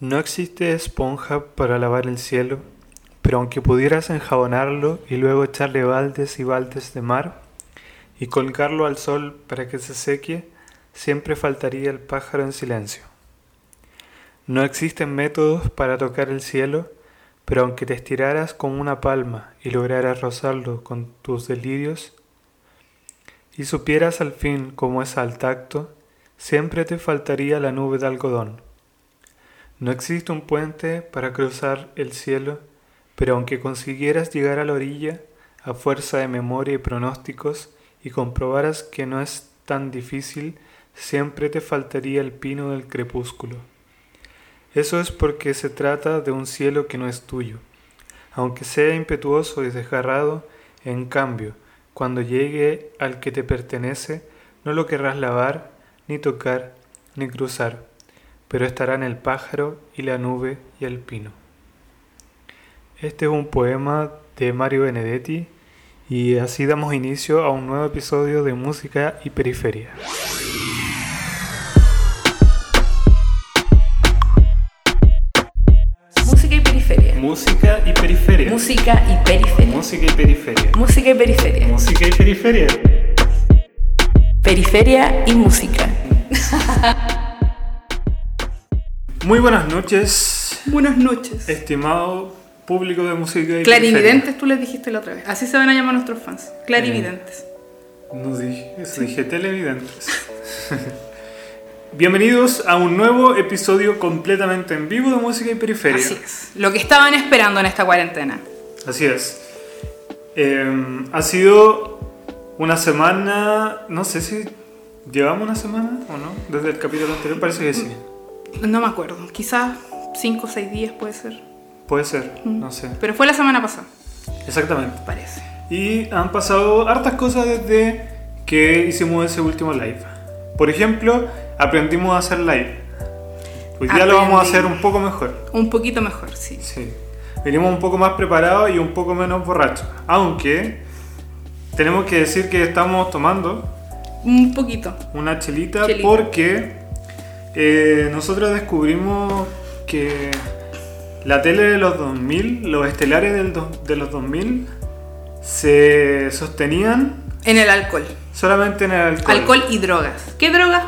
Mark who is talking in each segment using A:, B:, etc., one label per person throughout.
A: No existe esponja para lavar el cielo, pero aunque pudieras enjabonarlo y luego echarle baldes y baldes de mar y colgarlo al sol para que se seque, siempre faltaría el pájaro en silencio. No existen métodos para tocar el cielo, pero aunque te estiraras como una palma y lograras rozarlo con tus delirios, y supieras al fin cómo es al tacto, siempre te faltaría la nube de algodón. No existe un puente para cruzar el cielo, pero aunque consiguieras llegar a la orilla, a fuerza de memoria y pronósticos, y comprobaras que no es tan difícil, siempre te faltaría el pino del crepúsculo. Eso es porque se trata de un cielo que no es tuyo. Aunque sea impetuoso y desgarrado, en cambio, cuando llegue al que te pertenece, no lo querrás lavar, ni tocar, ni cruzar, pero estarán el pájaro y la nube y el pino. Este es un poema de Mario Benedetti y así damos inicio a un nuevo episodio de Música y Periferia.
B: Música y periferia.
A: Música y Periferia.
B: Música y periferia.
A: Música y Periferia.
B: Música y periferia.
A: Música y Periferia.
B: Periferia y música.
A: Muy buenas noches,
B: Buenas noches.
A: estimado público de música y Periferia.
B: Clarividentes, tú les dijiste la otra vez. Así se van a llamar nuestros fans. Clarividentes.
A: No dije eso, dije televidentes. Bienvenidos a un nuevo episodio completamente en vivo de Música y Periferia.
B: Así es. Lo que estaban esperando en esta cuarentena.
A: Así es. Eh, ha sido una semana, no sé si llevamos una semana o no, desde el capítulo anterior, parece que sí.
B: No me acuerdo. Quizás 5 o 6 días puede ser.
A: Puede ser, no sé.
B: Pero fue la semana pasada,
A: Exactamente.
B: parece.
A: Y han pasado hartas cosas desde que hicimos ese último live. Por ejemplo, aprendimos a hacer live. Hoy día lo vamos a hacer un poco mejor.
B: Un poquito mejor, sí.
A: Sí. Venimos un poco más preparados y un poco menos borrachos. Aunque tenemos que decir que estamos tomando
B: Un poquito.
A: una chelita,
B: Chelita.
A: porque eh, nosotros descubrimos que la tele de los 2000, los estelares del do- de los 2000, se sostenían
B: En el alcohol.
A: solamente en el alcohol.
B: Alcohol y drogas. ¿Qué drogas?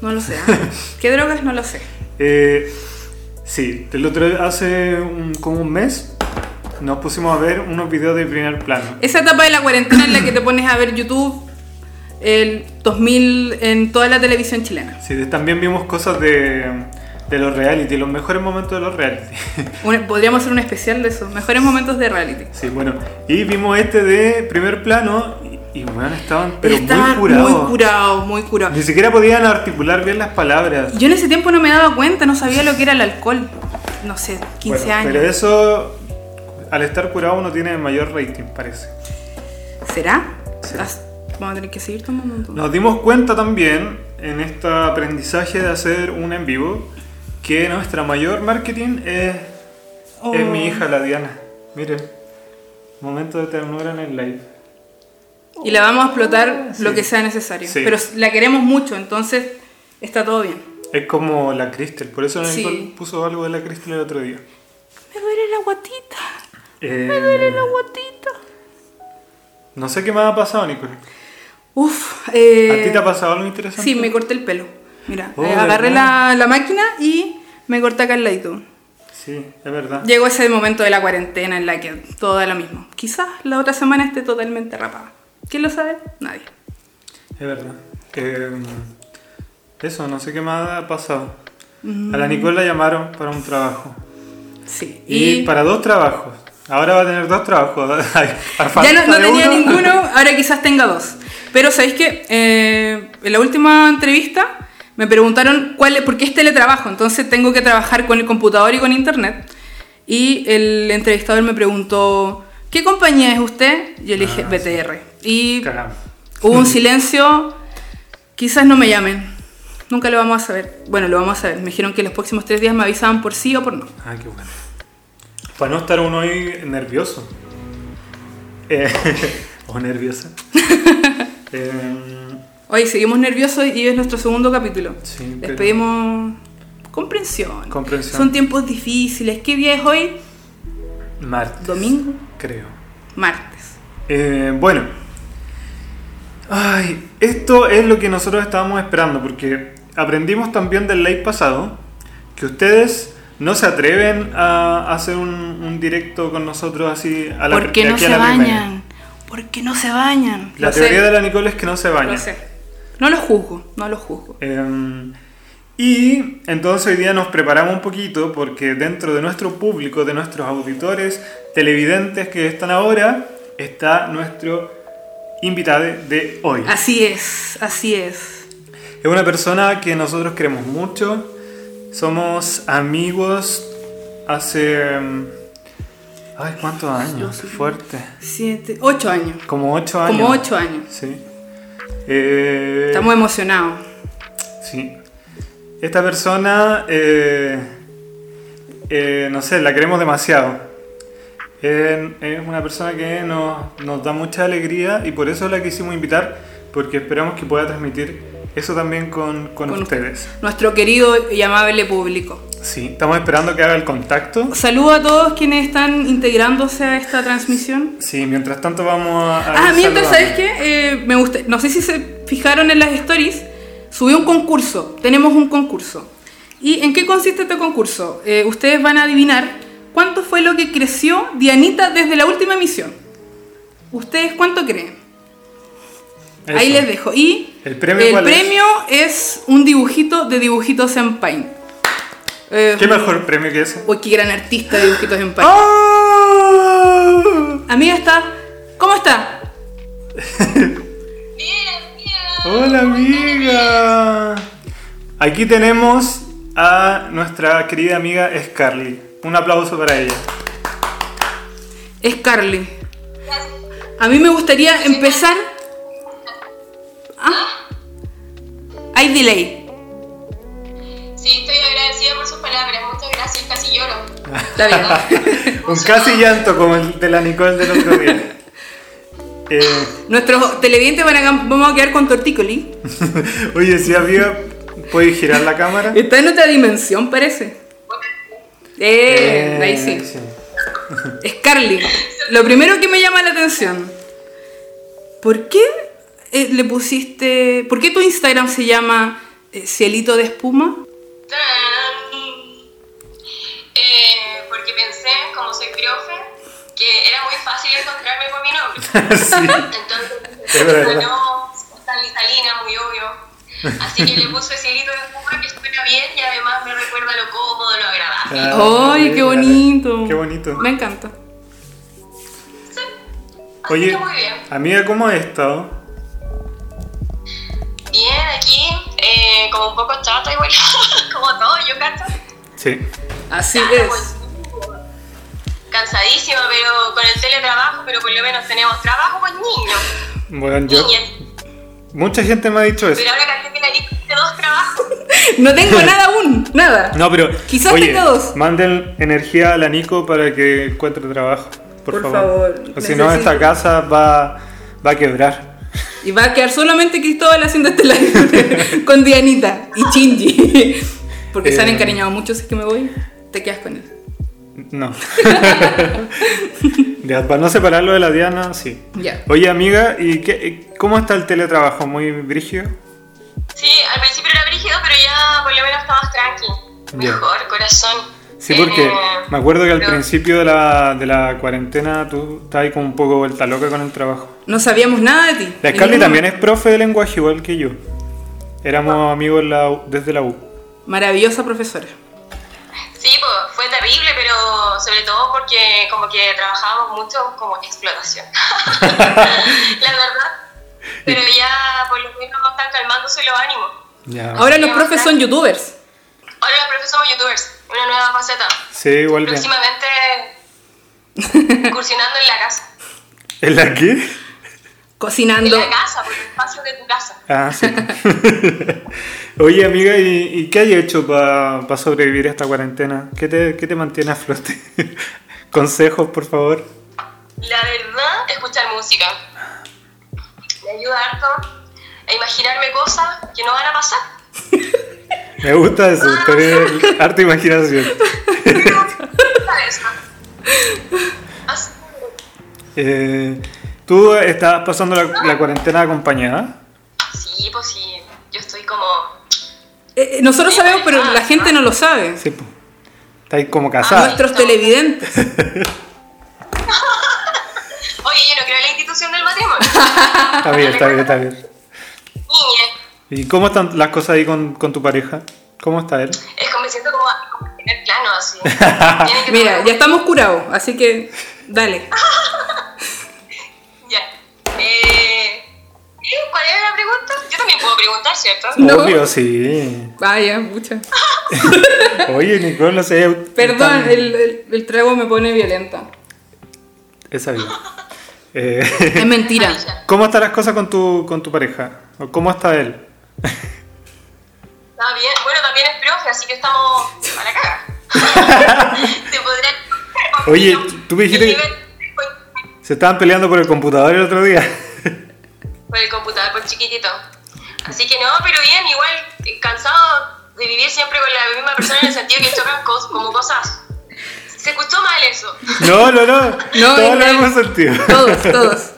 B: No lo sé. ¿ah? ¿Qué drogas? No lo sé.
A: Eh, sí, el otro, hace un- como un mes nos pusimos a ver unos videos de primer plano.
B: Esa etapa de la cuarentena en la que te pones a ver YouTube el 2000 en toda la televisión chilena.
A: Sí, también vimos cosas de, de los reality, los mejores momentos de los reality.
B: Podríamos hacer un especial de eso. Mejores momentos de reality.
A: Sí, bueno, y vimos este de primer plano y, y bueno, estaban pero
B: Estaban
A: muy curados.
B: muy curados, muy curados.
A: Ni siquiera podían articular bien las palabras.
B: Yo en ese tiempo no me daba cuenta, no sabía lo que era el alcohol. No sé, 15
A: Bueno,
B: años.
A: Pero eso, al estar curado uno tiene mayor rating, parece.
B: ¿Será?
A: Sí.
B: Vamos a tener que seguir tomando un
A: Nos dimos cuenta también en este aprendizaje de hacer un en vivo que nuestra mayor marketing es,
B: Oh.
A: es mi hija, la Diana. Miren, momento de ternura en el live.
B: Y la vamos a explotar
A: Sí.
B: lo que sea necesario.
A: Sí.
B: Pero la queremos mucho, entonces está todo bien.
A: Es como la Crystal, por eso
B: Sí.
A: Nicole puso algo de la Crystal el otro día.
B: Me duele la guatita.
A: Eh,
B: Me duele la guatita.
A: no sé qué más ha pasado, Nicole.
B: Uf, eh,
A: ¿A ti te ha pasado algo interesante?
B: Sí, me corté el pelo. Mira,
A: Oh,
B: eh, agarré la, la máquina y me corté acá el ladito.
A: Sí, es verdad.
B: Llegó ese momento de la cuarentena en la que todo da lo mismo. Quizás la otra semana esté totalmente rapada. ¿Quién lo sabe? Nadie.
A: Es verdad. Eh, eso, no sé qué más ha pasado. A
B: Mm.
A: la Nicole la llamaron para un trabajo.
B: Sí.
A: Y, para dos trabajos. Ahora va a tener dos trabajos.
B: Ya no, no tenía
A: uno.
B: ninguno, ahora quizás tenga dos. Pero ¿sabéis qué? Eh, en la última entrevista me preguntaron cuál, por qué es teletrabajo. Entonces tengo que trabajar con el computador y con internet. Y el entrevistador me preguntó, ¿qué compañía es usted? Yo le dije,
A: Ah,
B: BTR. Y
A: Caramba.
B: hubo un silencio, quizás no me llamen. Nunca lo vamos a saber. Bueno, lo vamos a saber. Me dijeron que los próximos tres días me avisaban por sí o por no.
A: Ah, qué bueno. Para no estar uno ahí nervioso. Eh, o nerviosa. Eh,
B: Hoy seguimos nerviosos y es nuestro segundo capítulo.
A: Sí,
B: Les
A: pero-
B: pedimos comprensión.
A: Comprensión.
B: Son tiempos difíciles. ¿Qué día es hoy?
A: Martes.
B: Domingo.
A: Creo.
B: Martes.
A: Eh, bueno. Ay, esto es lo que nosotros estábamos esperando, porque aprendimos también del live pasado que ustedes no se atreven a hacer un, un directo con nosotros así a la
B: ¿Por qué no se
A: primera.
B: Bañan? ¿Por qué no se bañan?
A: La
B: Lo
A: teoría
B: sé,
A: de la Nicole es que no se baña.
B: lo sé. No lo juzgo, no lo juzgo.
A: Eh, y entonces hoy día nos preparamos un poquito porque dentro de nuestro público, de nuestros auditores, televidentes que están ahora, está nuestro invitado de hoy.
B: Así es, así es.
A: Es una persona que nosotros queremos mucho. Somos amigos hace... Ay, ¿cuántos años? Fuerte.
B: Siete, ocho años.
A: Como ocho años.
B: Como ocho años.
A: Sí. Eh,
B: Estamos emocionados.
A: Sí. Esta persona, eh, eh, no sé, la queremos demasiado. Es una persona que nos, nos da mucha alegría y por eso la quisimos invitar, porque esperamos que pueda transmitir eso también con, con
B: Con
A: ustedes.
B: Nuestro querido y amable público.
A: Sí, estamos esperando que haga el contacto.
B: Saludo a todos quienes están integrándose a esta transmisión.
A: Sí, mientras tanto vamos a... a
B: Ah, mientras,
A: saludando.
B: ¿sabes qué? Eh, me gusta, no sé si se fijaron en las stories, subí un concurso, tenemos un concurso. ¿Y en qué consiste este concurso? Eh, ustedes van a adivinar cuánto fue lo que creció Dianita desde la última emisión. ¿Ustedes cuánto creen? Ahí les dejo. Y
A: ¿El premio cuál es?
B: premio es? un dibujito de dibujitos en Paint. Eh,
A: ¿Qué mejor premio que ese?
B: Uy, qué gran artista de dibujitos en Paint.
A: ¡Ah!
B: Amiga está. ¿Cómo está?
C: Bien, bien.
A: Hola amiga. Aquí tenemos a nuestra querida amiga Scarly. Un aplauso para ella.
B: Es Carly. A mí me gustaría empezar. Ah. Hay delay.
C: Sí, estoy agradecida por sus palabras. Muchas gracias, casi lloro.
B: Está bien.
A: Un casi llanto como el de la Nicole del otro día. Eh,
B: Nuestros televidentes van a, vamos a quedar con tortícoli.
A: oye, si amiga, ¿puedes girar la cámara?
B: Está en otra dimensión, parece. Eh, ahí sí. Es Carly. Lo primero que me llama la atención. ¿Por qué eh, le pusiste. ¿Por qué tu Instagram se llama eh, Cielito de Espuma?
C: Tarán. Eh, porque pensé, como soy profe, que era muy fácil encontrarme por mi nombre.
A: sí.
C: Entonces,
A: Es verdad.
C: no, tan Salina, muy obvio. Así que le puse cielito de espuma que suena bien y además me recuerda lo cómodo, lo agradable.
A: Ah,
B: ¡Ay, qué bonito!
A: Qué bonito.
B: Me encanta.
C: Así
A: Oye,
C: que muy bien.
A: amiga, ¿cómo has estado?
C: Bien, aquí, eh, como un poco chata igual, como todo, yo cacho.
A: Sí.
B: Así es.
C: pues, Cansadísima, pero con el teletrabajo, pero por lo menos tenemos trabajo con niños,
A: Bueno, yo.
C: niñas.
A: Mucha gente me ha dicho eso.
C: Pero ahora que la tiene dos trabajos.
B: No tengo nada aún, nada.
A: No, pero.
B: Quizás
A: oye,
B: tenga dos.
A: Manden energía a la Nico para que encuentre trabajo. Por,
B: Por
A: favor.
B: favor,
A: O si no, esta casa va, va a quebrar.
B: Y va a quedar solamente Cristóbal haciendo este live con Dianita y Chingy. Porque se han
A: Eh.
B: encariñado mucho, si es que me voy, te quedas con él.
A: No. Ya, para no separarlo de la Diana, sí.
B: Ya.
A: Oye, amiga, ¿y qué, cómo está el teletrabajo? ¿Muy brígido?
C: Sí, al principio era brígido, pero ya por lo menos está más tranqui. Mejor, corazón.
A: Sí, porque me acuerdo que al
C: pero-
A: principio de la, de la cuarentena tú estabas ahí como un poco vuelta loca con el trabajo.
B: No sabíamos nada de ti.
A: La Scarly también es profe de lenguaje igual que yo. Éramos amigos en la U- desde la U.
B: Maravillosa profesora.
C: Sí, pues fue terrible, pero sobre todo porque como que trabajábamos mucho como explotación. la verdad. Pero ya por lo menos están calmándose los ánimos.
A: Ya.
B: Ahora los profes son youtubers.
C: Ahora los profes somos youtubers, una nueva faceta.
A: Sí, igual bien.
C: Próximamente incursionando en la casa.
A: ¿En la qué?
C: En
B: Cocinando.
C: la casa, por el espacio de tu casa.
A: Ah, sí. Oye, amiga, ¿y, y qué hay hecho para sobrevivir a esta cuarentena? ¿Qué te, qué te mantiene a flote? Consejos, por favor.
C: La verdad, escuchar música. Me ayuda harto a imaginarme cosas que no van a pasar.
A: Me gusta eso, tener harta imaginación.
C: Así-
A: Eh, ¿Tú estás pasando la, la cuarentena acompañada?
C: Sí, pues sí. Yo estoy como.
B: Eh, eh, nosotros sabemos, pero la gente no lo sabe.
A: Sí, pues. Estáis como casada.
B: Nuestros televidentes.
C: Oye, yo no creo en la institución del matrimonio.
A: Está bien, está bien, está bien.
C: Niña.
A: ¿Y cómo están las cosas ahí con, con tu pareja? ¿Cómo está él?
C: Es como me siento como como en primer plano, así.
B: Mira, ya estamos curados, así que dale.
C: Ya. Eh, ¿qué? ¿Cuál era la pregunta? Yo también puedo preguntar, ¿cierto?
B: No.
A: Obvio, sí.
B: Vaya, mucha.
A: Oye, Nicole, no sé.
B: Perdón,
A: tan-
B: el, el- el trago me pone violenta.
A: Esa bien. Eh,
B: Es mentira.
C: Ya.
A: ¿Cómo están las cosas con tu, con tu pareja? ¿O ¿Cómo está él?
C: Está bien. Bueno, también es profe, así que estamos a la caga. Podrán.
A: Oye, tú me dijiste que- Se estaban peleando por el computador el otro día.
C: Por el computador, por chiquitito. Así que no, pero bien, igual eh, cansado de vivir siempre con la misma persona en el sentido que chocan cos- como cosas. Se escuchó mal eso.
A: No, no, no.
B: No,
A: Todos
B: es
A: lo
B: real.
A: hemos sentido.
B: Todos, todos.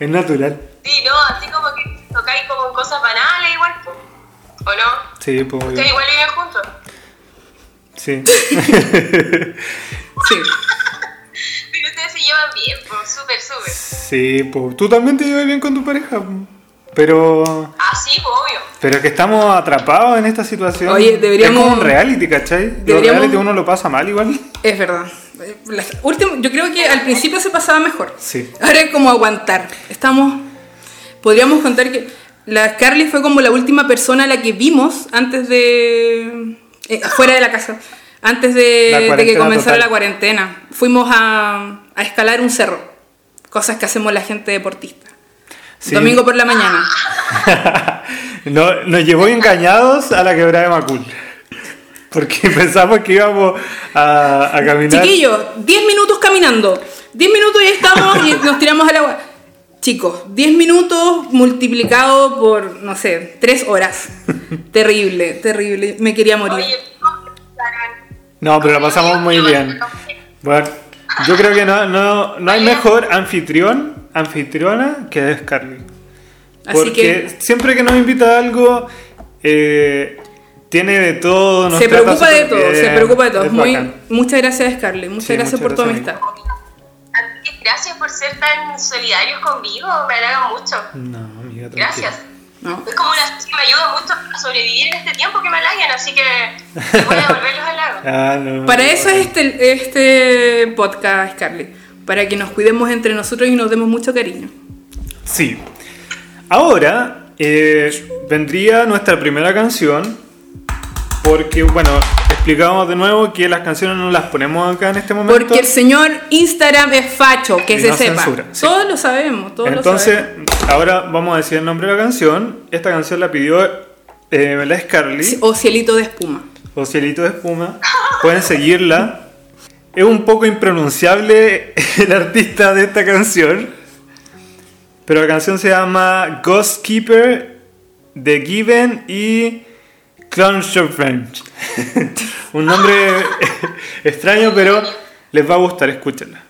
A: Es natural.
C: Sí, no, así como que tocáis como cosas banales igual. ¿O no?
A: Sí, pues
C: Ustedes igual viven juntos.
A: Sí.
B: Sí.
C: Pero ustedes se llevan bien, pues, súper, súper.
A: Sí, pues tú también te llevas bien con tu pareja. Pero.
C: Ah, sí, pues, obvio.
A: Pero que estamos atrapados en esta situación.
B: Oye, deberíamos-
A: Es como un reality, ¿cachai? Los
B: Deberíamos-
A: reality uno lo pasa mal igual.
B: Es verdad. La- último- yo creo que al principio se pasaba mejor.
A: Sí.
B: Ahora es como aguantar. Estamos. Podríamos contar que la Carly fue como la última persona a la que vimos antes de. eh, fuera de la casa. Antes de, que comenzara
A: total.
B: la cuarentena. Fuimos a, a escalar un cerro. Cosas que hacemos la gente deportista.
A: Sí.
B: Domingo por la mañana.
A: No- nos llevó engañados a la quebrada de Macul. Porque pensamos que íbamos a, a caminar.
B: Chiquillos, 10 minutos caminando. 10 minutos y estamos y nos tiramos al agua. Chicos, 10 minutos multiplicado por, no sé, 3 horas. Terrible, terrible. Me quería morir.
A: No, pero la pasamos muy bien. Bueno, yo creo que no, no, no hay mejor anfitrión, anfitriona que.
B: Así
A: Porque
B: que
A: siempre que nos invita a algo, eh, tiene de todo. nos
B: se preocupa de todo, se preocupa de todo.
A: es
B: Muy, muchas gracias, Scarlett. Muchas
A: Sí,
B: gracias
A: muchas
B: por tu amistad.
C: Gracias por ser tan solidarios conmigo, me halaga mucho.
A: No, amiga, tranquila.
C: Gracias.
B: ¿no?
C: Es como una que me ayuda mucho a sobrevivir en este tiempo que me halaguen, así que voy a devolver los halagos.
A: Ah, no,
B: Para
A: no,
B: eso es este, este podcast, Scarlett. Para que nos cuidemos entre nosotros y nos demos mucho cariño.
A: Sí. Ahora eh, vendría nuestra primera canción. Porque, bueno, explicamos de nuevo que las canciones no las ponemos acá en este momento.
B: Porque el señor Instagram es facho, que
A: Y
B: se
A: no
B: sepa.
A: censura, sí.
B: Todos lo sabemos, todos lo
A: Entonces,
B: sabemos.
A: ahora vamos a decir el nombre de la canción. Esta canción la pidió eh, la Scarly
B: O cielito de espuma.
A: o Cielito de Espuma. Pueden seguirla. Es un poco impronunciable el artista de esta canción. Pero la canción se llama Ghost Keeper, The Given y Clown Shop French. un nombre extraño, pero les va a gustar, escúchenla.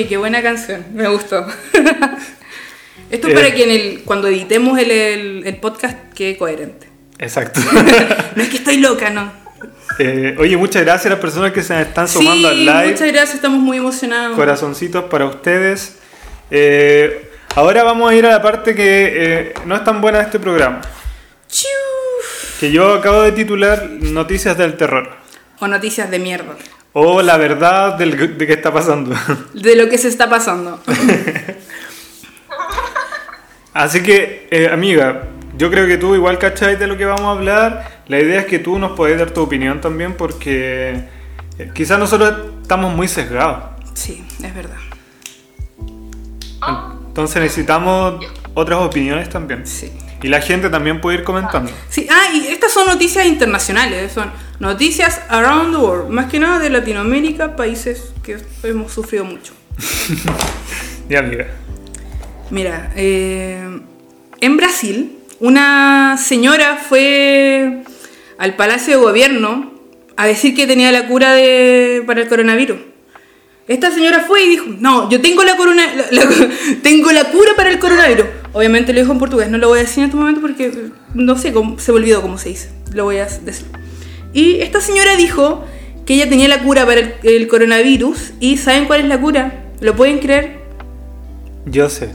B: Oye, qué buena canción, me gustó. Esto es
A: Eh.
B: para que en el, cuando editemos el, el- el podcast quede coherente.
A: Exacto.
B: No es que estoy loca, no.
A: Eh, oye, muchas gracias a las personas que se están sumando
B: sí,
A: al live.
B: muchas gracias, estamos muy emocionados.
A: Corazoncitos para ustedes. Eh, ahora vamos a ir a la parte que no es tan buena de este programa.
B: Chiu.
A: Que yo acabo de titular Noticias del Terror.
B: O noticias de mierda.
A: O la verdad del- de qué está pasando.
B: De lo que se está pasando.
A: Así que, eh, amiga, yo creo que tú igual cacháis de lo que vamos a hablar. La idea es que tú nos podés dar tu opinión también porque eh, quizás nosotros estamos muy sesgados.
B: Sí, es verdad.
A: Entonces necesitamos otras opiniones también.
B: Sí.
A: Y la gente también puede ir comentando.
B: Sí, ah, y estas son noticias internacionales, son noticias around the world, más que nada de Latinoamérica, países que hemos sufrido mucho.
A: Ya, amiga.
B: Mira, eh, en Brasil, una señora fue al Palacio de Gobierno a decir que tenía la cura de- para el coronavirus. Esta señora fue y dijo, no, yo tengo la, corona, la- la- tengo la cura para el coronavirus. Obviamente lo dijo en portugués, no lo voy a decir en este momento porque eh, no sé, cómo, se me olvidó cómo se dice. Lo voy a decir. Y esta señora dijo que ella tenía la cura para el, el coronavirus y ¿saben cuál es la cura? ¿Lo pueden creer?
A: Yo sé.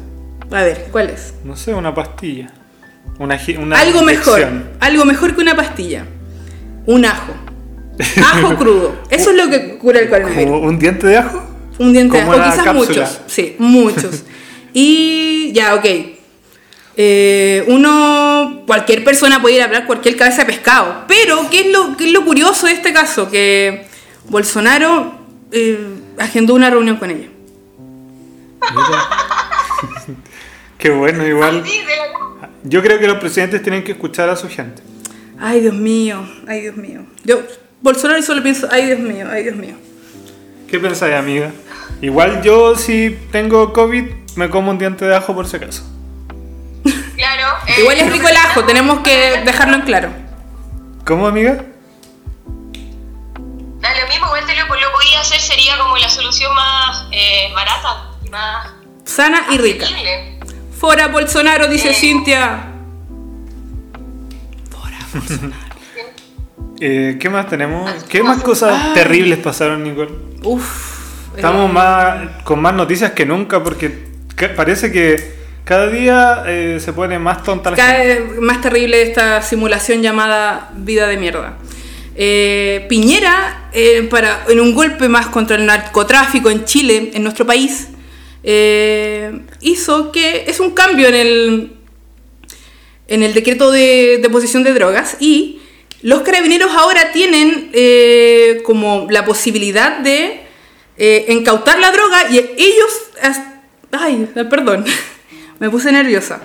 B: A ver, ¿cuál es?
A: No sé, una pastilla. Una, gi- una
B: algo mejor, algo mejor que una pastilla. Un ajo. Ajo crudo. Eso es lo que cura el coronavirus.
A: ¿Como un diente de ajo?
B: Un diente de ajo, quizás
A: cápsula.
B: muchos. Sí, muchos. y ya, ok. Eh, uno, cualquier persona puede ir a hablar cualquier cabeza de pescado. Pero, ¿qué es lo, qué es lo curioso de este caso? Que Bolsonaro eh, agendó una reunión con ella.
A: Qué bueno, igual. Yo creo que los presidentes tienen que escuchar a su gente.
B: Ay, Dios mío, ay, Dios mío. Yo, Bolsonaro solo pienso, ay, Dios mío, ay, Dios mío.
A: ¿Qué pensáis, amiga? Igual yo, si tengo COVID, me como un diente de ajo por si acaso.
C: Claro. eh,
B: Igual es rico el ajo, tenemos que dejarlo en claro.
A: ¿Cómo, amiga?
C: Da lo mismo, igual te lo, lo podía hacer, sería como la solución más eh, barata y más
B: Sana y rica. Fora Bolsonaro, dice
C: Eh.
B: Cintia.
A: Eh, ¿Qué más tenemos? ¿Qué más cosas terribles pasaron, Nicole?
B: Uf.
A: Estamos
B: eh,
A: más con más noticias que nunca porque parece que cada día eh, se pone más tonta la
B: Cada vez más terrible esta simulación llamada vida de mierda. Eh, Piñera, eh, para, en un golpe más contra el narcotráfico en Chile, en nuestro país, eh, hizo que es un cambio en el, en el decreto de, de posesión de drogas y los carabineros ahora tienen eh, como la posibilidad de eh, incautar la droga y ellos... Ay, perdón, me puse nerviosa.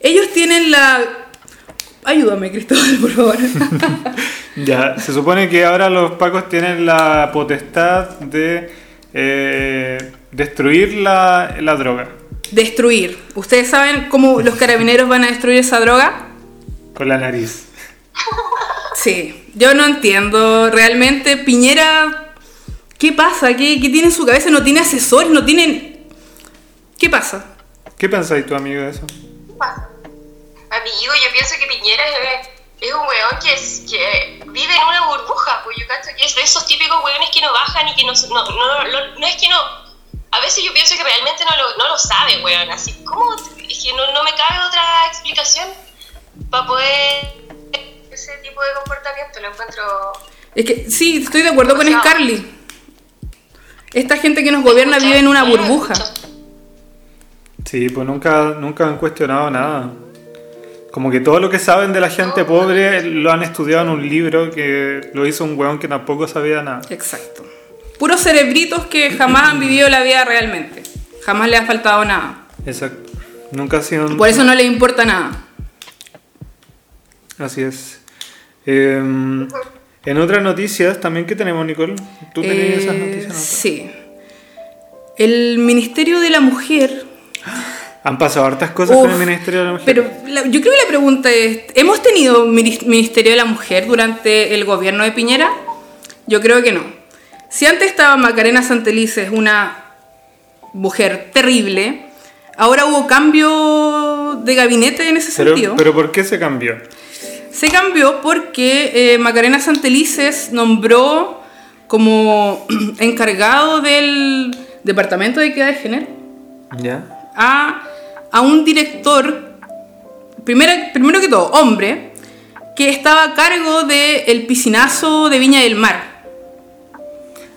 B: Ellos tienen la... Ayúdame, Cristóbal, por favor.
A: Ya, se supone que ahora los pacos tienen la potestad de eh, destruir la, la droga
B: Destruir. ¿Ustedes saben cómo los carabineros van a destruir esa droga?
A: con la nariz.
B: Sí, yo no entiendo. Realmente, Piñera, ¿qué pasa? ¿Qué, qué tiene en su cabeza? No tiene asesores, no tienen... ¿Qué pasa?
A: ¿Qué pensáis tu amigo de eso?
C: ¿Qué pasa? Amigo, yo pienso que Piñera es, es un weón que, es, que vive en una burbuja, pues yo cacho que es de esos típicos weones que no bajan y que no, se- no, no, no, no es que no... A veces yo pienso que realmente no lo, no lo sabe, weón, así, ¿cómo? Es que no, no me cabe otra explicación para poder... Ese tipo de comportamiento lo encuentro...
B: Es que sí, estoy de acuerdo con. Scarly. Esta gente que nos gobierna vive en una burbuja.
A: Sí, pues nunca, nunca han cuestionado nada. Como que todo lo que saben de la gente pobre lo han estudiado en un libro que lo hizo un weón que tampoco sabía nada.
B: Exacto. Puros cerebritos que jamás han vivido la vida realmente. Jamás les ha faltado nada.
A: Exacto. Nunca ha sido.
B: Por eso no les importa nada.
A: Así es. Eh, en otras noticias, también que tenemos, Nicole. ¿Tú tenías esas
B: Eh,
A: noticias? anotadas?
B: Sí. El Ministerio de la Mujer.
A: Han pasado hartas cosas
B: Uf,
A: con el Ministerio de la Mujer.
B: Pero la- yo creo que la pregunta es: ¿hemos tenido mini- Ministerio de la Mujer durante el gobierno de Piñera? Yo creo que no. Si antes estaba Macarena Santelices, una mujer terrible. Ahora hubo cambio de gabinete en ese
A: Pero,
B: sentido.
A: pero ¿por qué se cambió?
B: Se cambió porque eh, Macarena Santelices nombró como encargado del Departamento de Equidad de Género a, a un director, primero, primero que todo, hombre, que estaba a cargo del piscinazo de Viña del Mar.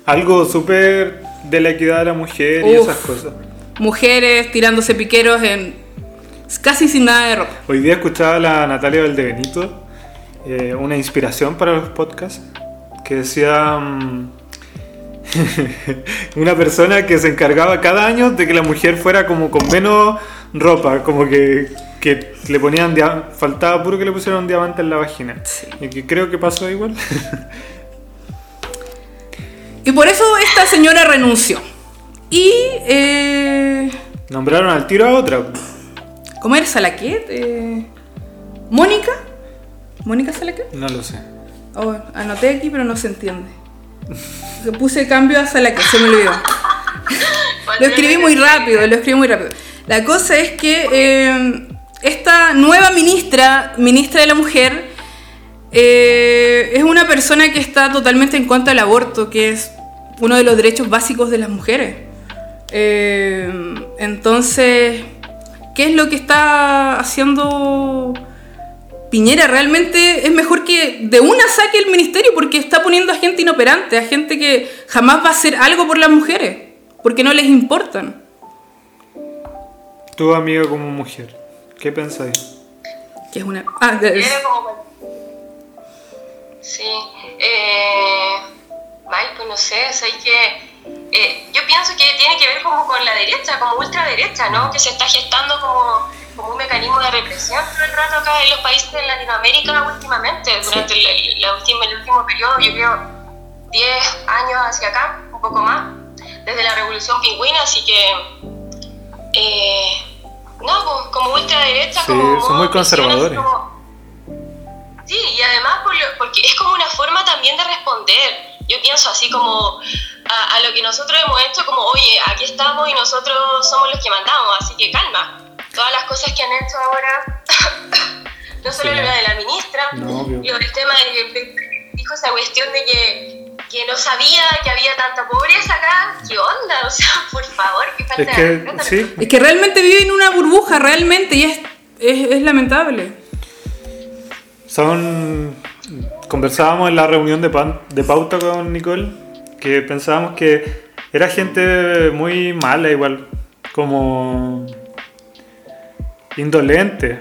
A: Algo súper de la equidad de la mujer y esas cosas.
B: Mujeres tirándose piqueros en casi sin nada de ropa.
A: Hoy día escuchaba a la Natalia Valdebenito, eh, una inspiración para los podcasts, que decía mm, una persona que se encargaba cada año de que la mujer fuera como con menos ropa, como que, que le ponían, faltaba puro que le pusieran un diamante en la vagina.
B: Sí.
A: Y que creo que pasó igual.
B: Y por eso esta señora renunció. Y... Eh,
A: Nombraron al tiro a otra.
B: ¿Cómo era Salaquet? Eh, ¿Mónica? ¿Mónica Salaquet?
A: No lo sé.
B: Oh, anoté aquí, pero no se entiende. Puse cambio a Salaquet, se me olvidó. Lo escribí muy rápido, lo escribí muy rápido. La cosa es que eh, esta nueva ministra, ministra de la Mujer, eh, es una persona que está totalmente en contra del aborto, que es uno de los derechos básicos de las mujeres. Eh, entonces, ¿qué es lo que está haciendo Piñera? Realmente es mejor que de una saque el ministerio porque está poniendo a gente inoperante, a gente que jamás va a hacer algo por las mujeres, porque no les importan.
A: Tu amiga como mujer. ¿Qué pensáis?
B: Que es una... Ah,
C: como- Sí. Eh, Ay, pues no sé, o sea, que... eh, yo pienso que tiene que ver como con la derecha, como ultraderecha, ¿no? Que se está gestando como, como un mecanismo de represión todo el rato acá en los países de Latinoamérica últimamente, durante el, la última- el último periodo, yo creo 10 años hacia acá, un poco más, desde la Revolución Pingüina, así que... eh, no, pues, como ultraderecha,
A: Sí,
C: como...
A: son muy conservadores.
C: como- Sí, y además por lo- porque es como una forma también de responder. Yo pienso así como a, a lo que nosotros hemos hecho, como, oye, aquí estamos y nosotros somos los que mandamos, así que calma. Todas las cosas que han hecho ahora, no solo
A: Sí.
C: lo de la ministra,
A: No,
C: lo del tema de que dijo esa cuestión de que, que no sabía que había tanta pobreza acá. ¿Qué onda? O sea, por favor, qué falta
A: Es
C: de
A: que,
C: respeto.
A: sí,
B: Es que realmente vive en una burbuja, realmente, y es, es, es lamentable.
A: Son. Conversábamos en la reunión de, pan- de pauta con Nicole que pensábamos que era gente muy mala, igual, como. Indolente.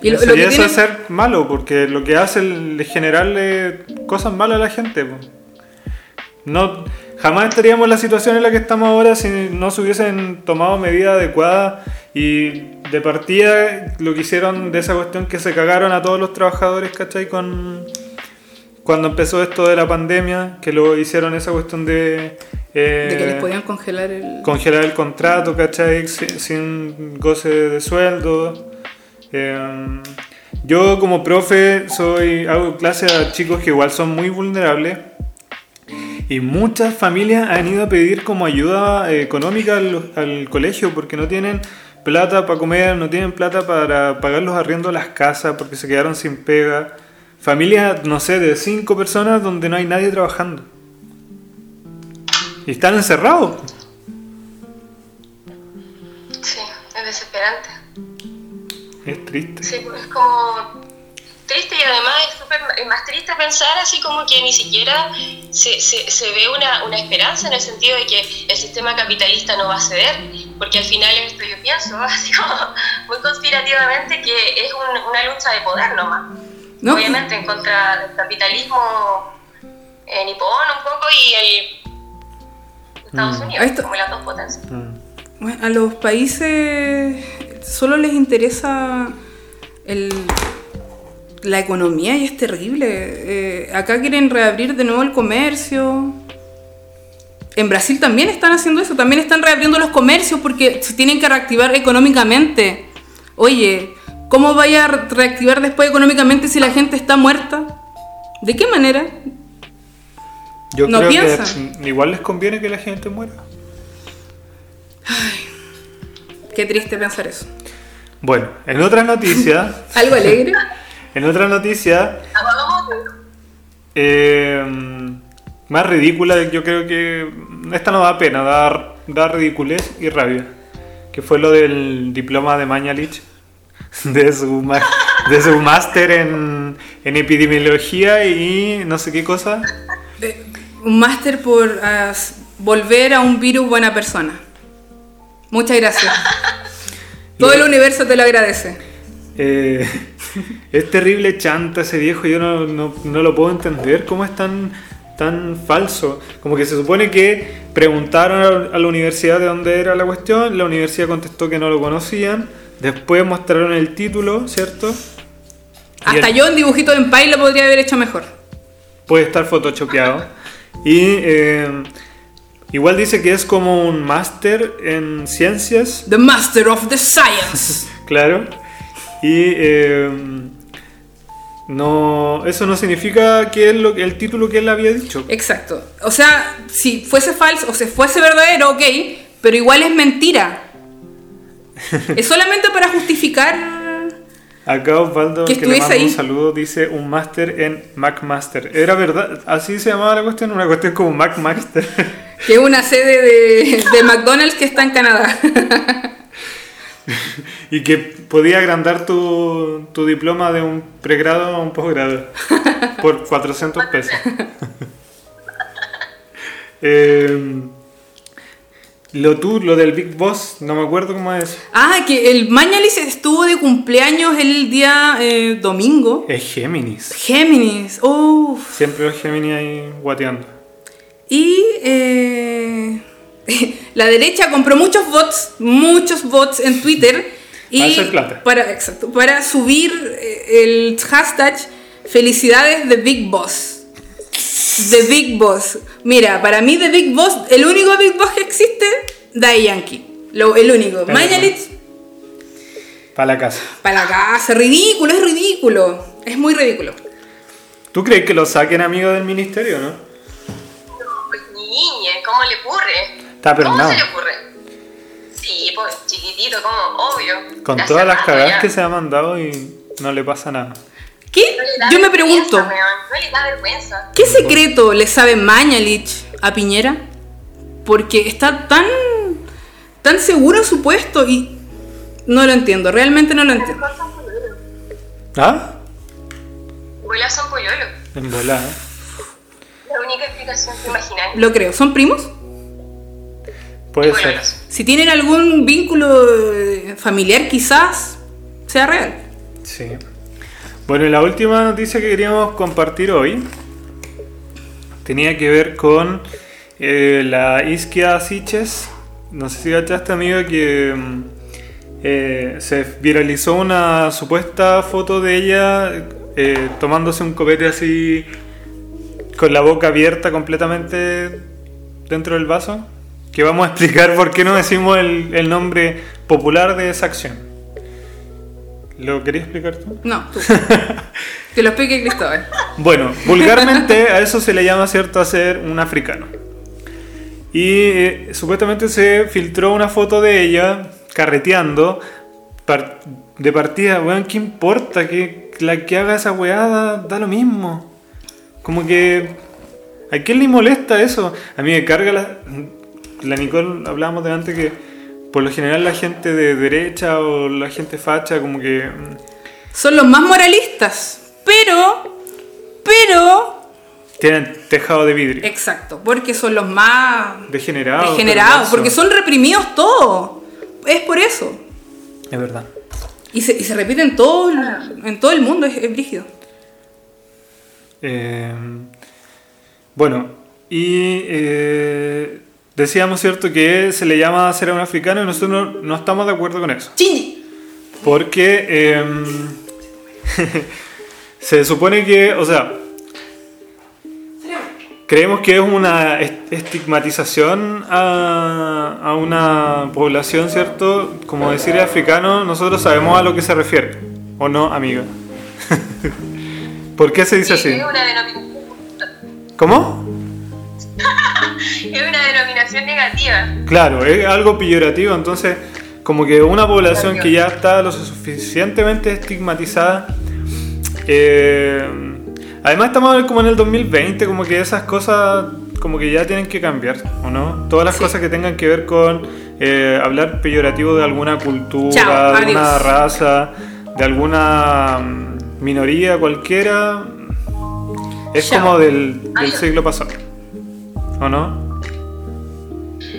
B: Y lo,
A: Eso-
B: lo
A: y
B: que
A: eso
B: tiene-
A: es ser malo, porque lo que hace es generarle cosas malas a la gente. No, jamás estaríamos en la situación en la que estamos ahora si no se hubiesen tomado medidas adecuadas y de partida lo que hicieron de esa cuestión que se cagaron a todos los trabajadores, ¿cachai? Con, cuando empezó esto de la pandemia, que lo hicieron esa cuestión de... eh,
B: de que les podían congelar el...
A: congelar el contrato, ¿cachai? Sin, sin goce de sueldo. Eh, yo como profe soy hago clases a chicos que igual son muy vulnerables y muchas familias han ido a pedir como ayuda eh, económica al, al colegio porque no tienen plata para comer, no tienen plata para pagar los arriendos de las casas porque se quedaron sin pega. Familias, no sé, de cinco personas donde no hay nadie trabajando. Y están encerrados.
C: Sí, es desesperante.
A: Es triste.
C: Sí, es como triste y además es, súper- es más triste pensar así como que ni siquiera se, se, se ve una, una esperanza en el sentido de que el sistema capitalista no va a ceder, porque al final esto yo pienso, así como muy conspirativamente, que es un- una lucha de poder nomás.
B: ¿No?
C: Obviamente en contra del capitalismo eh, nipón un poco y el Estados
A: Mm.
C: Unidos,
B: Esto-
C: como las dos potencias.
A: Mm.
B: Bueno, a los países solo les interesa el- la economía y es terrible. Eh, acá quieren reabrir de nuevo el comercio. En Brasil también están haciendo eso, también están reabriendo los comercios porque se tienen que reactivar económicamente. Oye, ¿cómo vaya a re- reactivar después económicamente si la gente está muerta? ¿De qué manera?
A: Yo
B: No
A: creo que igual les conviene que la gente muera.
B: Qué triste pensar eso.
A: Bueno, en otras noticias,
B: ¿Algo alegre?
A: en otras noticias, eh, más ridícula, yo creo que esta no da pena, da, da ridiculez y rabia. Que fue lo del diploma de Mañalich, de su, de su máster en, en epidemiología y no sé qué cosa.
B: Un máster por s- volver a un virus buena persona. Muchas gracias. Todo el universo te lo agradece.
A: Eh, es terrible chanta ese viejo, yo no, no- no lo puedo entender. ¿Cómo es tan, tan falso? Como que se supone que preguntaron a la universidad de dónde era la cuestión, la universidad contestó que no lo conocían, después mostraron el título, ¿cierto? Y
B: Hasta
A: el-
B: yo en dibujitos en Pai lo podría haber hecho mejor.
A: Puede estar photoshopeado. Y eh, igual dice que es como un máster en ciencias
B: The Master of the Science.
A: Claro. Y eh, no, eso no significa que él lo- el título que él había dicho.
B: Exacto. O sea, si fuese falso o si fuese verdadero, ok, pero igual es mentira. es solamente para justificar.
A: Acá Osvaldo,
B: Que
A: que, le mando un
B: ahí.
A: saludo, dice un máster en MacMaster. Era verdad, así se llamaba la cuestión, una cuestión como MacMaster.
B: Que es una sede de, de McDonald's que está en Canadá.
A: y que podía agrandar tu, tu diploma de un pregrado a un posgrado por 400 pesos. Eh, lo tú, lo del Big Boss, no me acuerdo cómo es.
B: ah, que el Mañalis estuvo de cumpleaños el día eh, domingo.
A: Es Géminis.
B: Géminis. Uff.
A: Siempre los Géminis ahí guateando.
B: Y eh, la derecha compró muchos bots, muchos bots en Twitter. Y
A: Para hacer plata.
B: Para, exacto, para subir eh, el hashtag felicidades de Big Boss. The Big Boss. Mira, para mí The Big Boss, el único Big Boss que existe, Daddy Yankee. Lo, el único. Mañalich,
A: Para la casa.
B: para la casa. Ridículo, es ridículo. Es muy ridículo.
A: ¿Tú crees que lo saquen amigo del ministerio, no?
C: Pues niña, ¿cómo le ocurre?
A: Está
C: ¿Cómo se le ocurre? Sí, pues chiquitito, como obvio.
A: Con todas las cagadas
C: ya.
A: que se ha mandado y no le pasa nada.
B: ¿Qué?
C: No
B: Yo me pregunto,
C: weón, No le da vergüenza.
B: ¿qué secreto le sabe Mañalich a Piñera? Porque está tan, tan seguro en su puesto y no lo entiendo, realmente no lo entiendo.
A: ¿Ah?
C: Vuelas son pololo.
A: En volada.
C: La única explicación que imagináis.
B: Lo creo, ¿son primos?
A: Puede ser.
B: Si tienen algún vínculo eh, familiar quizás sea real.
A: Sí. Bueno, la última noticia que queríamos compartir hoy tenía que ver con eh, la Isquia Siches. No sé si cachaste, amigo, que mm, eh, se viralizó una supuesta foto de ella eh, tomándose un copete así con la boca abierta completamente dentro del vaso. Que vamos a explicar por qué no decimos el nombre popular de esa acción. ¿Lo querías explicar tú?
B: No, tú. que lo explique Cristóbal.
A: Bueno, vulgarmente a eso se le llama, ¿cierto?, a ser un africano. Y eh, supuestamente se filtró una foto de ella carreteando par- de partida. Weón, ¿qué importa? Que la que haga esa weada da lo mismo. Como que... ¿A quién le molesta eso? A mí me carga la... La Nicole, hablábamos de antes que por lo general la gente de derecha o la gente facha como que... mm,
B: Son los más moralistas, pero, pero,
A: Tienen tejado de vidrio.
B: exacto, porque son los más
A: Degenerados.
B: degenerados, porque son reprimidos todos. Es por eso.
A: Es verdad.
B: Y se, y se repite en todo, el- en todo el mundo, es, es brígido.
A: Eh, bueno, y eh, decíamos, ¿cierto?, que se le llama ser un africano y nosotros no, no estamos de acuerdo con eso.
B: Chingy.
A: Porque eh, se supone que, o sea, creemos que es una est- estigmatización a, a una población, ¿cierto? Como decir africano, nosotros sabemos a lo que se refiere, ¿o no, amiga? ¿Por qué se dice así?
C: Es una denominación,
A: ¿Cómo?
C: Es una denominación negativa.
A: Claro, es algo peyorativo, entonces como que una población que ya está lo suficientemente estigmatizada. eh, además estamos como en el 2020, como que esas cosas como que ya tienen que cambiar, ¿o no? Todas las cosas que tengan que ver con eh, hablar peyorativo de alguna cultura,
B: Chao,
A: de alguna
B: adiós.
A: raza, de alguna mm, minoría cualquiera, es
B: Chao.
A: como del, siglo pasado, ¿o no?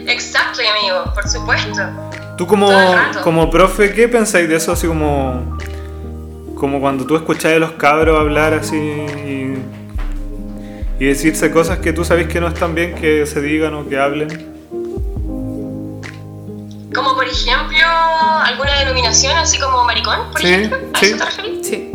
C: Exacto, amigo, por supuesto.
A: Tú como, como profe, ¿qué pensáis de eso? Así como, como cuando tú escuchás a los cabros hablar así y, y decirse cosas que tú sabes que no están bien que se digan o que hablen.
C: Como por ejemplo, alguna denominación así como maricón, por
A: Sí,
C: ejemplo. ¿A
A: sí.
C: eso te referís?
B: Sí.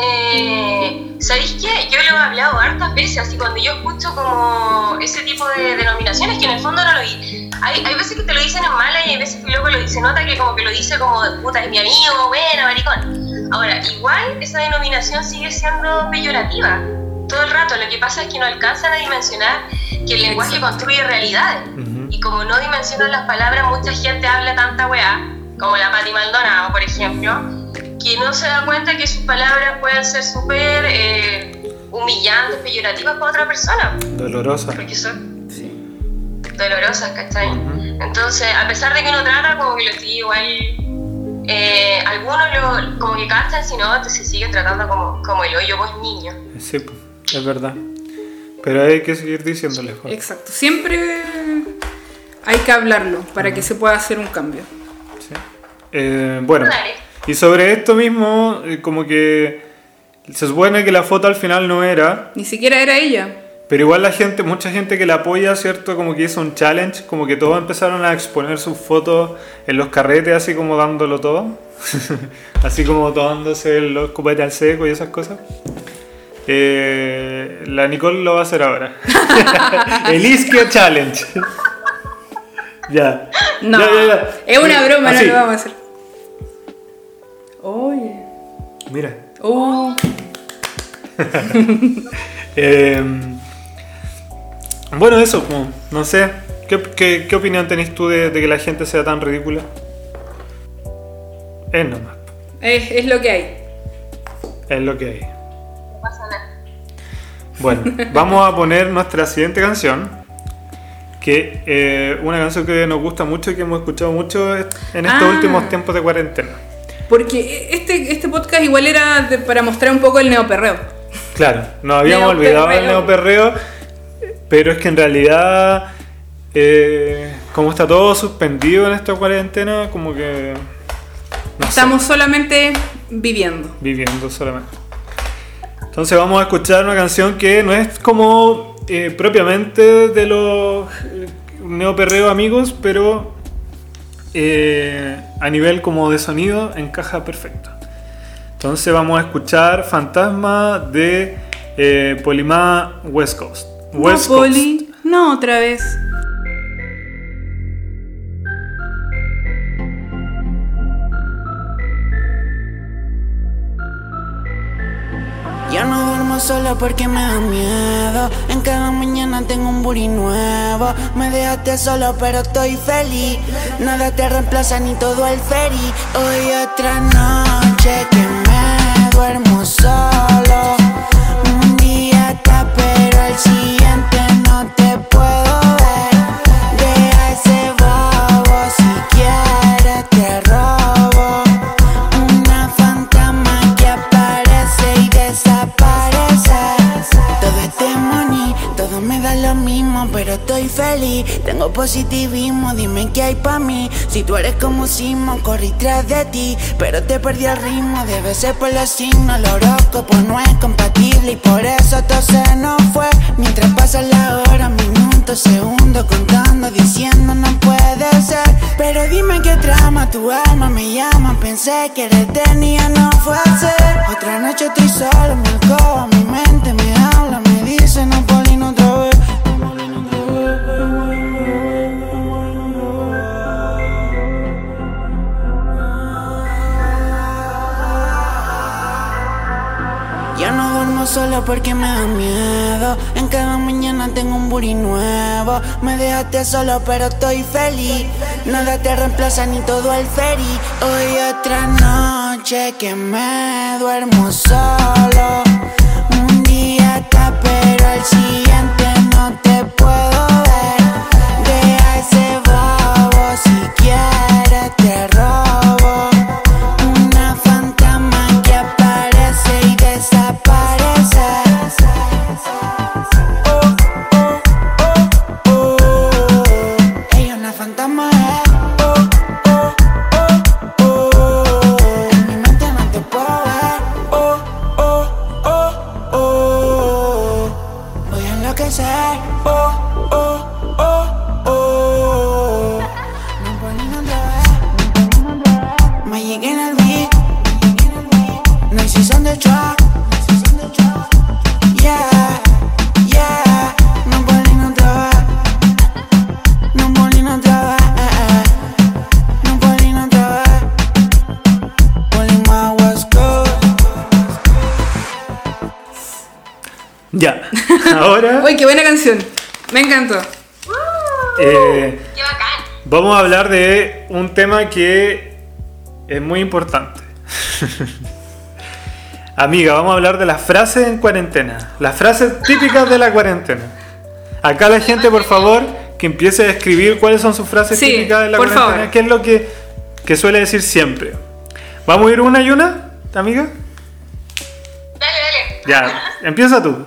C: Eh, ¿Sabéis qué? Yo lo he hablado hartas veces, así cuando yo escucho como ese tipo de denominaciones que en el fondo no lo. Hay, hay veces que te lo dicen en mala y hay veces que luego lo, se nota que como que lo dice como puta es mi amigo, buena, maricón. Ahora, igual esa denominación sigue siendo peyorativa todo el rato. Lo que pasa es que no alcanzan a dimensionar que el lenguaje construye realidades.
A: Ujú.
C: Y como no dimensionan las palabras, mucha gente habla tanta weá, como la Pati Maldonado, por ejemplo, que no se da cuenta que sus palabras pueden ser súper eh, humillantes, peyorativas para otra persona,
A: Dolorosa.
C: porque son
B: Sí.
C: dolorosas, ¿cachai?
A: Ujú.
C: Entonces, a pesar de que uno trata, como que lo sigue igual, eh, algunos lo, como que cachan, si no, se siguen tratando como, como el hoyo, vos niño.
A: Sí, es verdad. Pero hay que seguir diciéndole. jo.
B: Exacto. Siempre hay que hablarlo para que se pueda hacer un cambio.
A: Sí. Eh, bueno,
C: Dale.
A: Y sobre esto mismo, eh, como que se supone que la foto al final no era,
B: Ni siquiera era ella.
A: Pero igual la gente, mucha gente que la apoya, ¿cierto? Como que hizo un challenge, como que todos empezaron a exponer sus fotos en los carretes, así como dándolo todo. así como tomándose los cupetes al seco y esas cosas. Eh, la Nicole lo va a hacer ahora. El Isquia Challenge. ya.
B: No,
A: Ya, ya, ya.
B: es una broma,
A: Así.
B: no lo vamos a hacer. Oye.
A: Mira.
B: Uh,
A: Eh, bueno, eso, como, no sé. ¿Qué, qué, qué opinión tenéis tú de, de que la gente sea tan ridícula? Es nomás.
B: es, es lo que hay.
A: Es lo que hay.
C: No pasa nada.
A: Bueno, vamos a poner nuestra siguiente canción. Que eh, una canción que nos gusta mucho y que hemos escuchado mucho en estos
B: Ah.
A: últimos tiempos de cuarentena.
B: Porque este, este podcast igual era de- para mostrar un poco el neoperreo.
A: Claro, nos habíamos
B: Neoperreo.
A: olvidado del neoperreo, pero es que en realidad, eh, como está todo suspendido en esta cuarentena, como que. no sé,
B: Estamos solamente viviendo.
A: viviendo solamente. Entonces vamos a escuchar una canción que no es como eh, propiamente de los eh, neoperreo amigos, pero eh, a nivel como de sonido encaja perfecto. Entonces vamos a escuchar Fantasma de eh, Polimá West Coast. West
B: no,
A: Coast.
B: Poli, no otra vez.
D: Solo porque me da miedo. En cada mañana tengo un booty nuevo. Me dejaste solo, pero estoy feliz. Nada te reemplaza ni todo el ferry. Hoy otra noche que me duermo solo. Un día está, pero al siguiente no te pero estoy feliz. Tengo positivismo, dime qué hay pa' mí. Si tú eres como Simo, corrí tras de ti, pero te perdí el ritmo. Debe ser por los signos, el horóscopo no es compatible y por eso todo se nos fue. Mientras pasan las horas, minutos, segundos, contando, diciendo no puede ser. Pero dime qué trama, tu alma me llama. Pensé que le tenía, no fue a ser. Otra noche estoy solo, me alcoba, mi mente me habla, duermo solo porque me da miedo. En cada mañana tengo un booty nuevo. Me dejaste solo, pero estoy feliz. Nada te reemplaza ni todo el ferry. Hoy otra noche que me duermo solo. Un día está, pero al siguiente Eh,
B: ¡Qué
C: bacán!
A: Vamos a hablar de un tema que es muy importante. Amiga, vamos a hablar de las frases en cuarentena. Las frases típicas de la cuarentena. Acá la gente, por favor, que empiece a escribir cuáles son sus frases típicas de la
B: por
A: cuarentena.
B: Favor.
A: ¿Qué es lo que, que suele decir siempre? ¿Vamos a ir una y una, amiga?
C: Dale, dale.
A: Ya, empieza tú.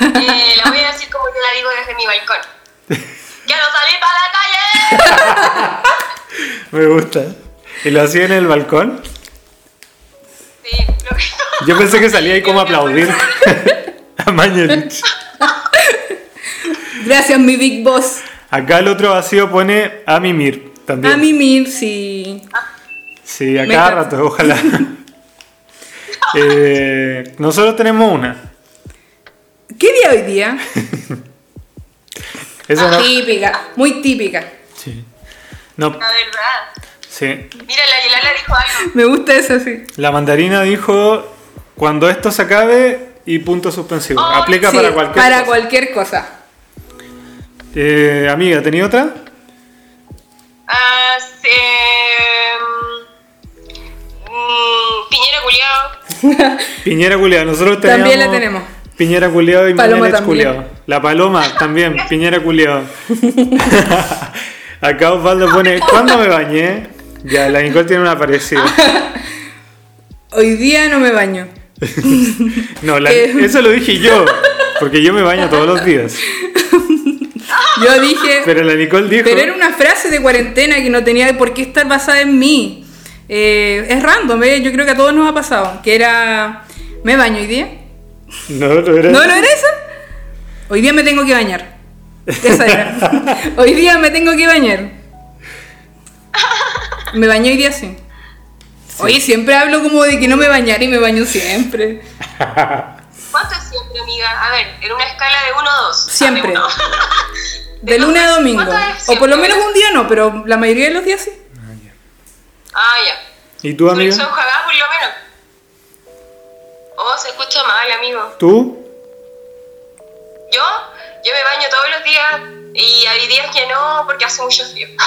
C: Eh, la voy a decir como yo la digo desde mi balcón. ¡Quiero salir para la calle!
A: Me gusta. ¿Y lo hacía en el balcón?
C: Sí, lo que
A: Yo pensé que salía ahí como a aplaudir a Mañalich.
B: Gracias, mi Big Boss.
A: Acá el otro vacío pone a mimir también.
B: A mimir, sí.
A: Sí, a
B: Me
A: cada rato, ojalá. Eh, nosotros tenemos una.
B: ¿Qué día hoy día?
A: Esa no-
B: Típica, muy típica.
A: Sí. No,
C: La verdad.
A: sí.
C: Mira, la Yelala dijo algo.
B: Me gusta eso, sí.
A: La mandarina dijo: cuando esto se acabe y punto suspensivo.
C: Oh,
A: Aplica
B: Sí,
A: para cualquier
B: para
A: cosa.
B: cualquier cosa.
A: Eh, amiga, ¿tenía otra?
C: Ah, sí, mm, Piñera culiao.
A: Piñera culiado. Nosotros teníamos.
B: También la tenemos.
A: Piñera culiado y
B: Paloma
A: culiado. La paloma también, Piñera culiado. Acá Osvaldo pone: ¿Cuándo me bañé? Ya, la Nicole tiene una parecida.
B: Hoy día no me baño.
A: No, eso lo dije yo, porque yo me baño todos los días.
B: Yo dije,
A: Pero la Nicole dijo.
B: pero era una frase de cuarentena que no tenía por qué estar basada en mí. Eh, es random, ¿eh? yo creo que a todos nos ha pasado. Que era, ¿me baño hoy día?
A: No, no era.
B: ¿No, no era eso? Hoy día me tengo que bañar. Esa era. hoy día me tengo que bañar. Me bañé hoy día sí. Oye, siempre hablo como de que no me bañaré y me baño siempre.
C: ¿Cuánto es siempre, amiga? A ver, en una escala de 1 a 2.
B: Siempre.
C: Uno.
B: De lunes a domingo.
C: ¿Cuánto es
B: O por lo menos un día no, pero la mayoría de los días sí.
C: Ah, ya.
A: ¿Y tú, amiga?
C: soy jagada por lo menos. Oh, se escucha mal, amigo.
A: ¿Tú?
C: Yo, yo me baño todos los días y hay días que no porque hace mucho frío.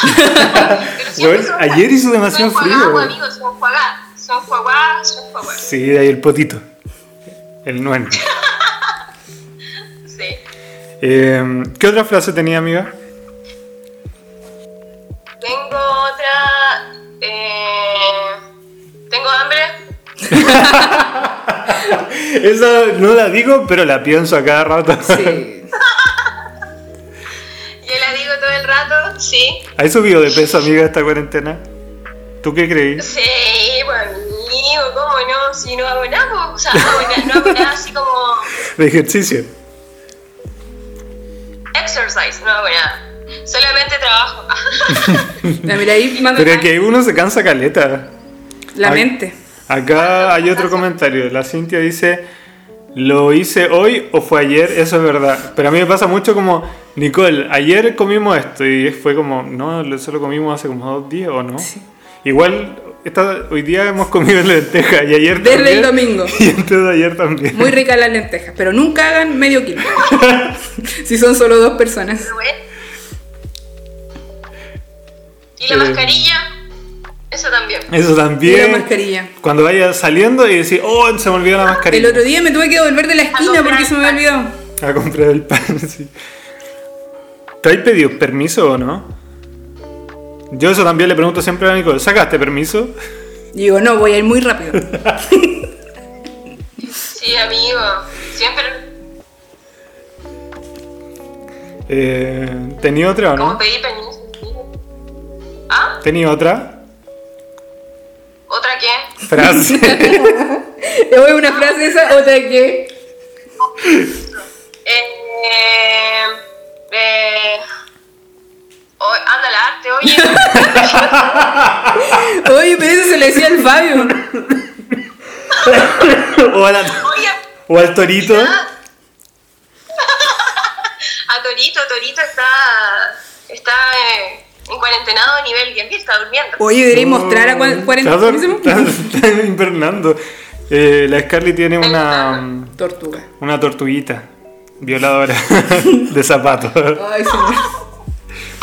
A: Bueno,
C: son-
A: ayer hizo demasiado
C: son
A: frío.
C: juagadas, amigos, son juagadas. Son juagadas, son juagadas.
A: Sí, de ahí el potito. El nueno.
C: Sí.
A: Eh, ¿Qué otra frase tenía, amiga?
C: Tengo otra. Eh, tengo hambre.
A: Esa no la digo, pero la pienso a cada rato.
B: Sí.
C: Yo la digo todo el rato. Sí.
A: ¿Has subido de peso, amiga, esta cuarentena? ¿Tú qué crees?
C: Sí, amigo, ¿cómo no? Si no hago nada, pues, o sea, no hago, na- no hago nada así como
A: De ejercicio.
C: exercise, no hago nada. Solamente trabajo.
B: Ya, mira ahí manda
A: Pero es que uno se cansa caleta.
B: la
A: Ay.
B: mente.
A: Acá hay otro comentario. La Cintia dice, ¿lo hice hoy o fue ayer? Eso es verdad. Pero a mí me pasa mucho como, Nicole, ayer comimos esto y fue como, no, eso lo comimos hace como dos días o no.
B: Sí.
A: Igual esta- hoy día hemos comido lentejas y ayer
B: Desde
A: también.
B: el domingo.
A: Y antes de ayer también.
B: Muy ricas las lentejas, pero nunca hagan medio kilo. si son solo dos personas.
C: Y la
A: Eh.
C: mascarilla, eso también.
A: Eso
B: Y la
A: también.
B: mascarilla.
A: Cuando vayas saliendo y decís, oh, se me olvidó la mascarilla.
B: El otro día me tuve que volver de la esquina porque se me había olvidado.
A: A comprar el pan, sí. ¿Te has pedido permiso o no? Yo eso también le pregunto siempre a Nicole, ¿sacaste permiso?
B: Digo, no, voy a ir muy rápido.
C: Sí, amigo. Siempre.
A: Eh, ¿Tenía otra o
C: ¿Cómo
A: no?
C: pedí permiso? ¿Ah?
A: ¿Tenía otra?
C: ¿Otra qué?
A: Frase.
B: Voy una frase esa, otra que.
C: Eh, eh, oh, anda al arte, oye.
B: Oye, pero eso se le decía al Fabio.
A: o, a la-
C: Oye,
A: o al torito.
C: a Torito, Torito está, está eh, en cuarentenado nivel 10 está durmiendo.
B: Oye, debería mostrar a 40.
A: Está, invernando. Eh, la Scarlett tiene una,
B: Tortuga.
A: una tortuguita violadora de zapatos.
B: Ay, señor.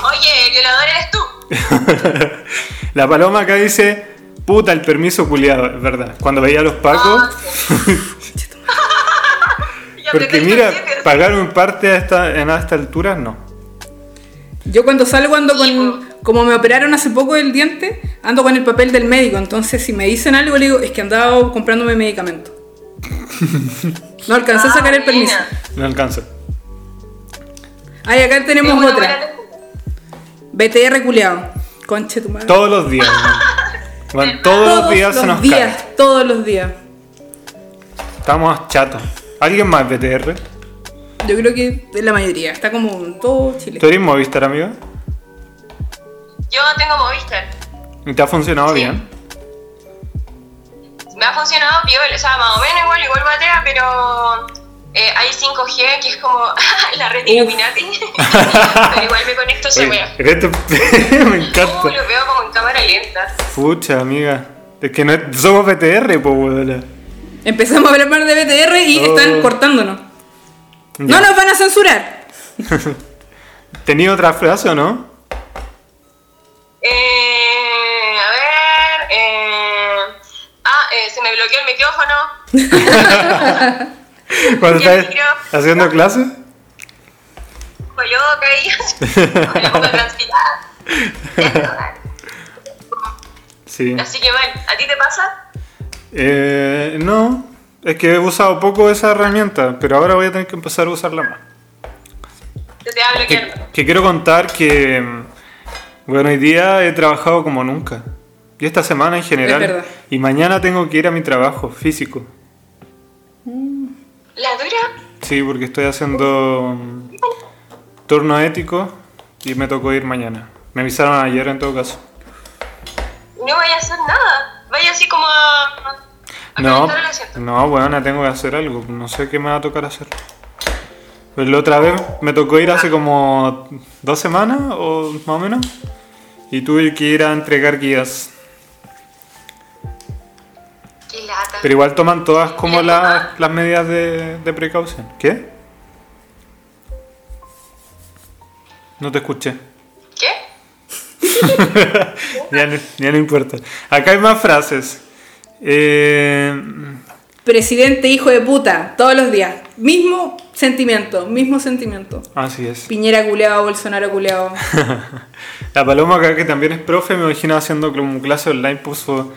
C: Oye, el violador eres tú.
A: La paloma acá dice, puta el permiso culiado, es verdad. Cuando veía a los pacos,
C: Ah, Ya
A: porque mira, pagar un parte a esta, en esta altura, no.
B: Yo cuando salgo ando con. Como me operaron hace poco el diente, ando con el papel del médico. Entonces, si me dicen algo, le digo, es que andaba comprándome medicamento. No alcancé a sacar el
C: Ah,
B: permiso.
A: No alcanza.
B: Ay, acá tenemos otra. BTR culeado. Conche tu madre.
A: Todos los días. Bueno, todos, los días se nos
B: días,
A: cae.
B: todos los días.
A: Estamos chatos. ¿Alguien más BTR?
B: Yo creo que es la mayoría. Está como en todo Chile.
A: ¿Tú eres Movistar, amigo?
C: Yo tengo Movistar.
A: ¿Y te ha funcionado
C: Sí.
A: bien?
C: Me ha funcionado piola, o sea, más o menos igual, igual batea, pero eh, hay 5G que es como la red Illuminati. pero igual me conecto se
A: Oye,
C: vea.
A: esto- me encanta.
C: Uh, lo veo como en cámara lenta.
A: Pucha, amiga. Es que no es- somos BTR, po.
B: Empezamos a hablar más de BTR y
A: Oh.
B: están cortándonos.
A: Ya.
B: No nos van a censurar.
A: ¿Tenía otra frase o no?
C: Eh, a ver. Eh, ah, eh, se me bloqueó el micrófono.
A: Cuando
C: Ya,
A: estás haciendo.
C: Me la pongo a transpirar.
A: Sí.
C: Así que bueno, ¿a ti te pasa?
A: Eh, no, es que he usado poco esa herramienta, pero ahora voy a tener que empezar a usarla más.
C: Se te va
A: Que, que quiero contar que, mm, bueno, hoy día he trabajado como nunca. Y esta semana en general.
B: verdad.
A: Y mañana tengo que ir a mi trabajo físico.
C: ¿La dura?
A: Sí, porque estoy haciendo mm, turno ético y me tocó ir mañana. Me avisaron ayer en todo caso.
C: No vaya a hacer nada. Vaya así como a
A: No, no, bueno, tengo que hacer algo. No sé qué me va a tocar hacer. Pues la otra vez me tocó ir hace como dos semanas o más o menos. Y tuve que ir a entregar guías. Pero igual toman todas como las, las medidas de, de precaución. ¿Qué? No te escuché.
C: ¿Qué?
A: Ya no, ya no importa. Acá hay más frases. Eh,
B: Presidente hijo de puta, todos los días. Mismo sentimiento, mismo sentimiento.
A: así es.
B: Piñera culeado, Bolsonaro culeado.
A: La Paloma acá que también es profe, me imagino haciendo como clase online, puso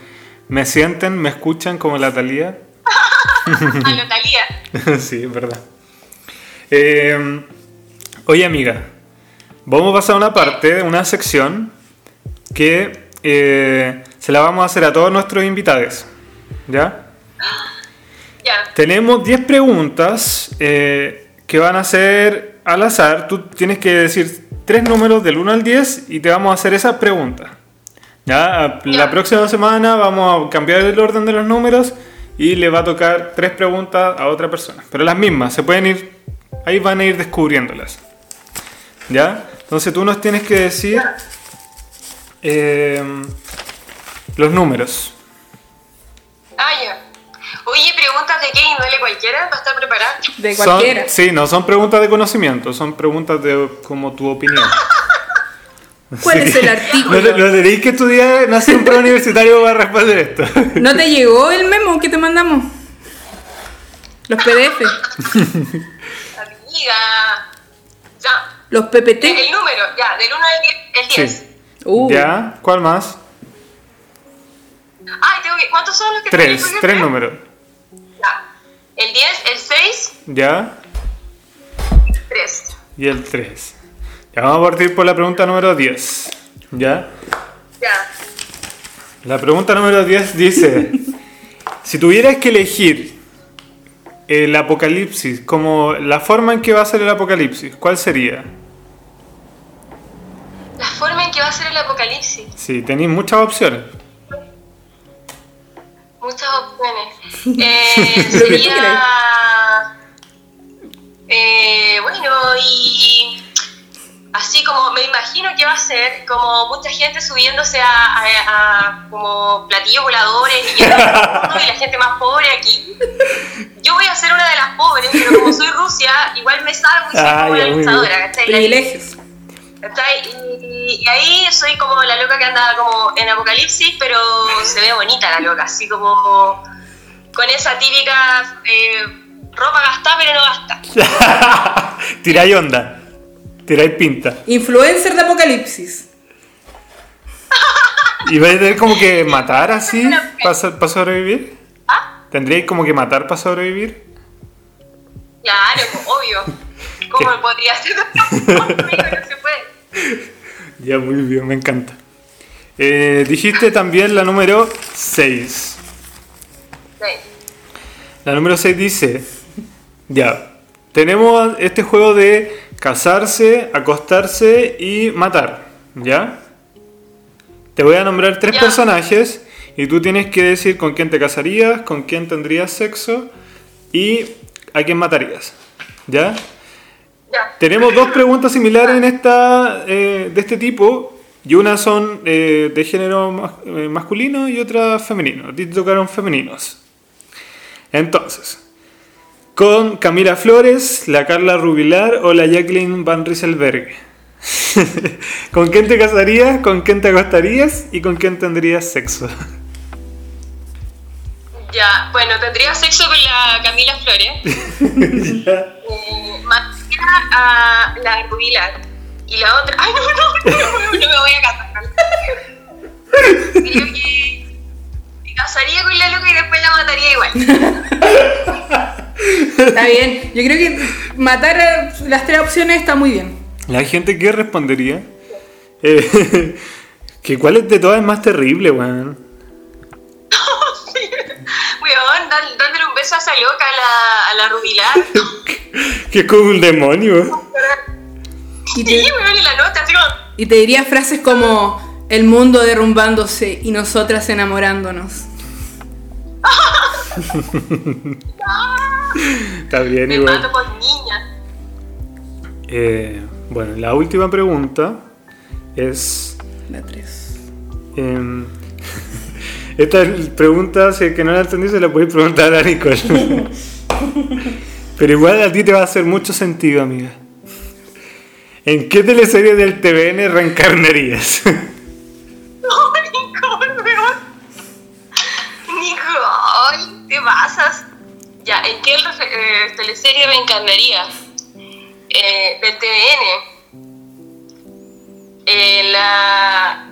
A: me sienten, me escuchan como la Talía.
C: A la Talía.
A: sí, es verdad. Eh, oye amiga, vamos a pasar a una parte, una sección que eh, se la vamos a hacer a todos nuestros invitados. ¿Ya?
C: Ya.
A: Tenemos 10 preguntas eh, que van a ser al azar. Tú tienes que decir tres números del 1 al 10 y te vamos a hacer esas preguntas. ¿Ya? La
C: Ya.
A: próxima semana vamos a cambiar el orden de los números y le va a tocar tres preguntas a otra persona. Pero las mismas, se pueden ir, ahí van a ir descubriéndolas. ¿Ya? Entonces tú nos tienes que decir... eh, los números.
C: Ah, ya. Oye, preguntas de qué índole cualquiera para estar preparada.
B: De
A: Son-
B: cualquiera.
A: sí, no son preguntas de conocimiento, son preguntas de como tu opinión.
B: ¿Cuál
A: Así
B: es el artículo?
A: No, te- no tenéis que estudiar, un preuniversitario para responder esto.
B: ¿No te llegó el memo que te mandamos? Los PDF,
C: Amiga. Ya.
B: los PPT.
C: El número, ya, del 1 al 10, el 10.
A: Sí.
B: Uh,
A: ¿Ya? ¿Cuál más?
C: Tengo que. ¿Cuántos son los que tengo
A: Tres,
C: que
A: tres números.
C: Ya. El 10, el 6,
A: ¿Ya?
C: 3.
A: Y el 3. Ya vamos a partir por la pregunta número 10. ¿Ya?
C: Ya.
A: La pregunta número 10 dice, si tuvieras que elegir el apocalipsis como la forma en que va a ser el apocalipsis, ¿cuál sería?
C: La forma en que va a ser el apocalipsis.
A: Sí, tenéis muchas opciones.
C: Muchas opciones. Eh, sería. Eh, bueno, y. Así como me imagino que va a ser como mucha gente subiéndose a, a- a como platillos voladores y, y la gente más pobre aquí. Yo voy a ser una de las pobres, pero como soy Rusia, igual me salgo y soy
A: Ah,
C: como luchadora, ¿cachai?
B: Privilegios.
C: ¿Cachai? Y, y ahí soy como la loca que anda como en Apocalipsis, pero se ve bonita la loca, así como con esa típica eh, ropa gastada pero no gasta.
A: Tiráis onda. Tiráis pinta.
B: Influencer de apocalipsis.
A: ¿Y vais a tener como que matar así para sobrevivir?
C: ¿Ah?
A: ¿Tendríais como que matar para sobrevivir?
C: Claro, obvio. ¿Cómo podría ser? no se puede.
A: Ya, muy bien, me encanta. Eh, dijiste también la número 6.
C: Sí.
A: La número 6 dice, ya, tenemos este juego de casarse, acostarse y matar, ¿ya? Te voy a nombrar tres
C: Ya.
A: personajes y tú tienes que decir con quién te casarías, con quién tendrías sexo y a quién matarías, ¿ya?
C: Ya.
A: Tenemos dos preguntas similares en esta, eh, de este tipo y una son eh, de género eh, masculino y otra femenino. A ti te tocaron femeninos. Entonces, con Camila Flores, la Carla Rubilar o la Jacqueline Van Rieselberg. ¿Con quién te casarías? ¿Con quién te acostarías? ¿Y con quién tendrías sexo?
C: Ya, bueno, tendría sexo con la Camila Flores. Eh, a la Rubilar. Y la otra. Ay, no, no, no, me voy a casar. Creo que me casaría con la loca y después la mataría igual.
B: Está bien. Yo creo que matar a las tres opciones está muy bien.
A: La gente que respondería eh, que cuál de todas es más terrible, weón.
C: Weón, dá- dándole un beso a esa loca, a la, a la Rubilar.
A: Que es como un demonio.
B: Y
C: Sí,
B: te,
C: weón, y la nota, así como.
B: y te diría frases como el mundo derrumbándose y nosotras enamorándonos.
A: Está bien,
C: Me
A: igual.
C: mato por niña.
A: Eh, bueno, la última pregunta es.
B: La tres.
A: em, esta pregunta, si es que no la entendí, se la podéis preguntar a Nicole. Pero igual a ti te va a hacer mucho sentido, amiga. ¿En qué teleserie del TVN reencarnarías?
C: No, Nicole, weón. Nicole, te pasas. Ya, ¿en qué eh, teleserie reencarnaría? Eh, del TVN. En la.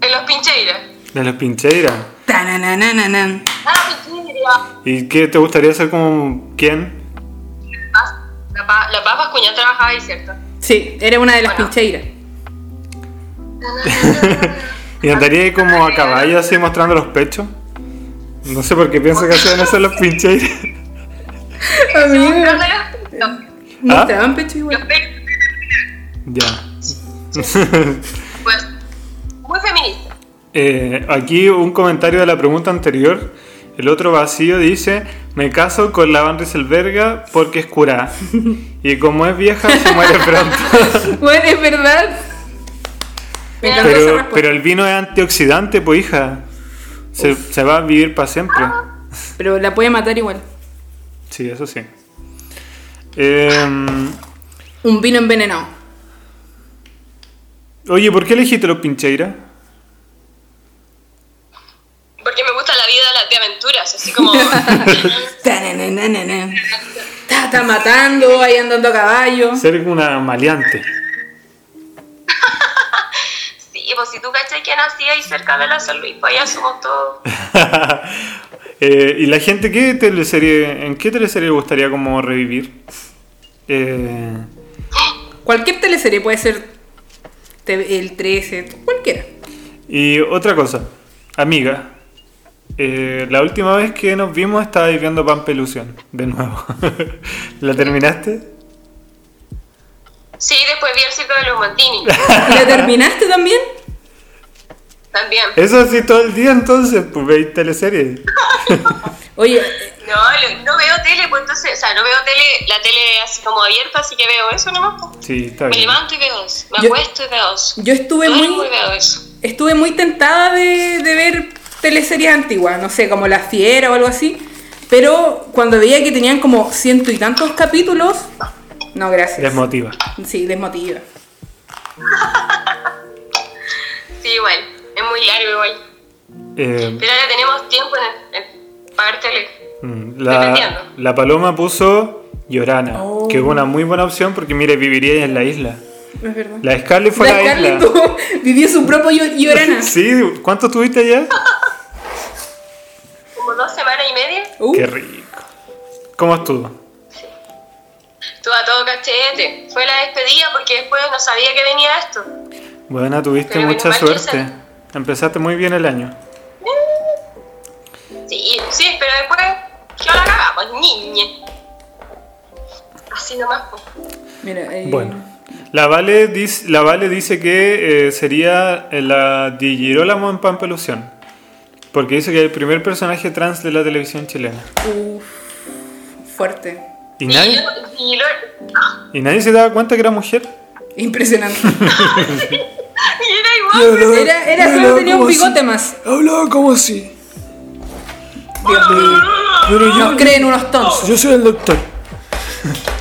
C: En los Pincheiras.
A: De Pincheiras.
B: Tananananan.
C: Ah, Pincheira.
A: ¿Y qué te gustaría ser como quién?
C: La Paz, la Paz Bascuñán trabajaba ahí, ¿cierto?
B: Sí, era una de las
C: Bueno.
B: pincheiras.
A: ¿Y andaría ahí como a caballo así mostrando los pechos? No sé por qué pienso que hacían eso los Pincheiras.
C: Los-
B: Mostraban pecho igual.
C: los pechos.
A: Ya.
C: Pues, muy feminista.
A: Eh, aquí un comentario de la pregunta anterior. El otro vacío dice: Me caso con la Van Rieselberga porque es curada. Y como es vieja, se muere pronto.
B: Bueno, es verdad. Me
A: Pero, el vino es antioxidante, pues hija. Se, se va a vivir para siempre.
B: Pero la puede matar igual.
A: Sí, eso sí. Em,
B: Un vino envenenado.
A: oye, ¿por qué elegiste los pincheiras?
C: Porque me de aventuras, así como...
B: Está, está matando, ahí andando a caballo.
A: Ser una maleante.
C: sí, pues si tú cachai que nací ahí cerca de la San Luis, pues allá somos todos...
A: Eh, ¿Y la gente qué teleserie, en qué teleserie le gustaría como revivir? Eh,
B: Cualquier teleserie puede ser TV el 13, cualquiera.
A: y otra cosa, amiga, eh, la última vez que nos vimos estabais viendo Pampelusión, de nuevo. ¿La terminaste?
C: Sí, después vi el circo de los Montini,
B: ¿La terminaste también?
C: también.
A: Eso sí, todo el día entonces, pues veis teleseries.
B: Oye,
C: No, no veo tele, pues entonces, o sea, no veo tele, la tele así como abierta, así que veo eso nomás. pues.
A: Sí, está
C: Me
A: bien.
C: levanto y veo eso, me
B: Yo-
C: acuesto y veo eso.
B: yo estuve muy,
C: y veo eso.
B: estuve muy tentada de, de ver teleseries antiguas, no sé, como La Fiera o algo así. Pero cuando veía que tenían como ciento y tantos capítulos, no, gracias.
A: Desmotiva.
B: Sí, desmotiva.
C: Sí, igual, es muy largo igual.
A: Eh,
C: Pero ahora tenemos tiempo en, en pagar tele.
A: mm, la, paloma puso Llorana,
B: Oh.
A: que es una muy buena opción porque mire, viviría en la isla.
B: Es verdad.
A: La Scarlett fue
B: La
A: la
B: Scarlett
A: isla.
B: tuvo- vivió su propio Llo- llorana.
A: Sí, ¿cuánto estuviste allá?
C: Como dos semanas y media,
B: Uh,
A: Qué rico. ¿Cómo estuvo?
C: estuvo a todo cachete. Fue la despedida porque después no sabía que venía esto.
A: Buena, tuviste
C: Pero
A: mucha suerte. Empezaste muy bien el año.
C: Sí, sí, pero después yo la cagamos, niña. Así nomás, pues.
B: mira, eh,
A: Bueno, la Vale dice, la Vale dice que eh, sería la Di Girolamo en Pampelusión. Porque dice que es el primer personaje trans de la televisión chilena.
B: uf, fuerte.
A: ¿Y nadie,
C: y lo,
A: ¿Y nadie se daba cuenta que era mujer?
B: Impresionante.
C: y era igual.
B: Era, era solo tenía un bigote más.
E: Hablaba como así.
B: Dios mío.
E: Pero yo,
B: Nos creen unos tontos.
E: yo soy el doctor.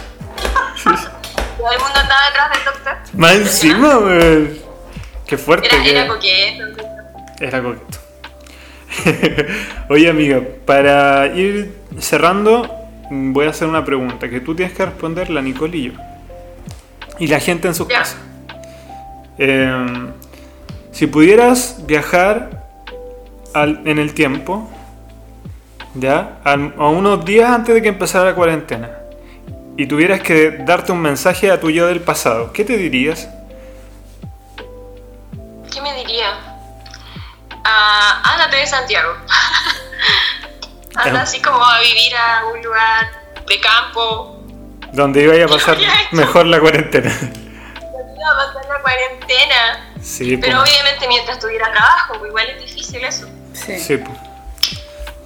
C: Todo el mundo andaba detrás del doctor.
A: Más encima, weón. Qué fuerte
C: Era,
A: que
C: era coqueto.
A: Era coqueto. Oye, amiga, para ir cerrando, voy a hacer una pregunta que tú tienes que responder, la Nicole y yo. Y la gente en sus
C: Ya.
A: casas. Eh, si pudieras viajar al- en el tiempo, ¿ya? A unos días antes de que empezara la cuarentena, y tuvieras que darte un mensaje a tu yo del pasado, ¿qué te dirías?
C: ¿Qué me diría? Ah, ándate de Santiago. Anda así como a vivir a un lugar de campo.
A: Donde iba a pasar mejor la cuarentena.
C: Iba a pasar la cuarentena.
A: Sí,
C: Pero
A: pues.
C: obviamente mientras tuviera trabajo, pues igual es difícil eso.
B: Sí.
A: Sí, pues.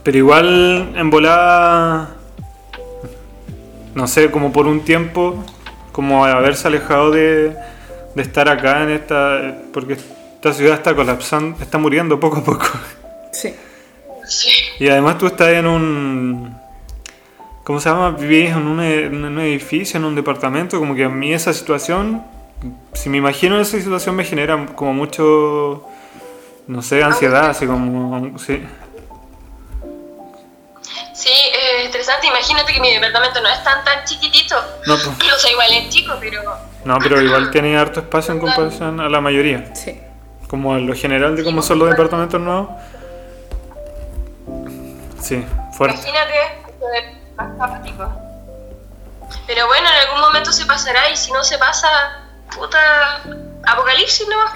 A: Pero igual en volada, no sé, como por un tiempo, como haberse alejado de, de estar acá en esta, porque esta ciudad está colapsando, está muriendo poco a poco.
B: Sí.
C: Sí.
A: Y además tú estás en un, ¿cómo se llama? Vivís en un, en un edificio, en un departamento, como que a mí esa situación, si me imagino esa situación me genera como mucho, no sé, ansiedad, así como. Sí,
C: es estresante. Imagínate que mi departamento no es tan tan chiquitito.
A: No, pues.
C: O sea, igual es chico, pero
A: No, pero igual tiene harto espacio en comparación a la mayoría.
B: Sí.
A: Como a lo general de cómo son los departamentos nuevos. Sí, fuerte.
C: imagínate chico. Pero bueno, en algún momento se pasará y si no se pasa, puta, apocalipsis nomás.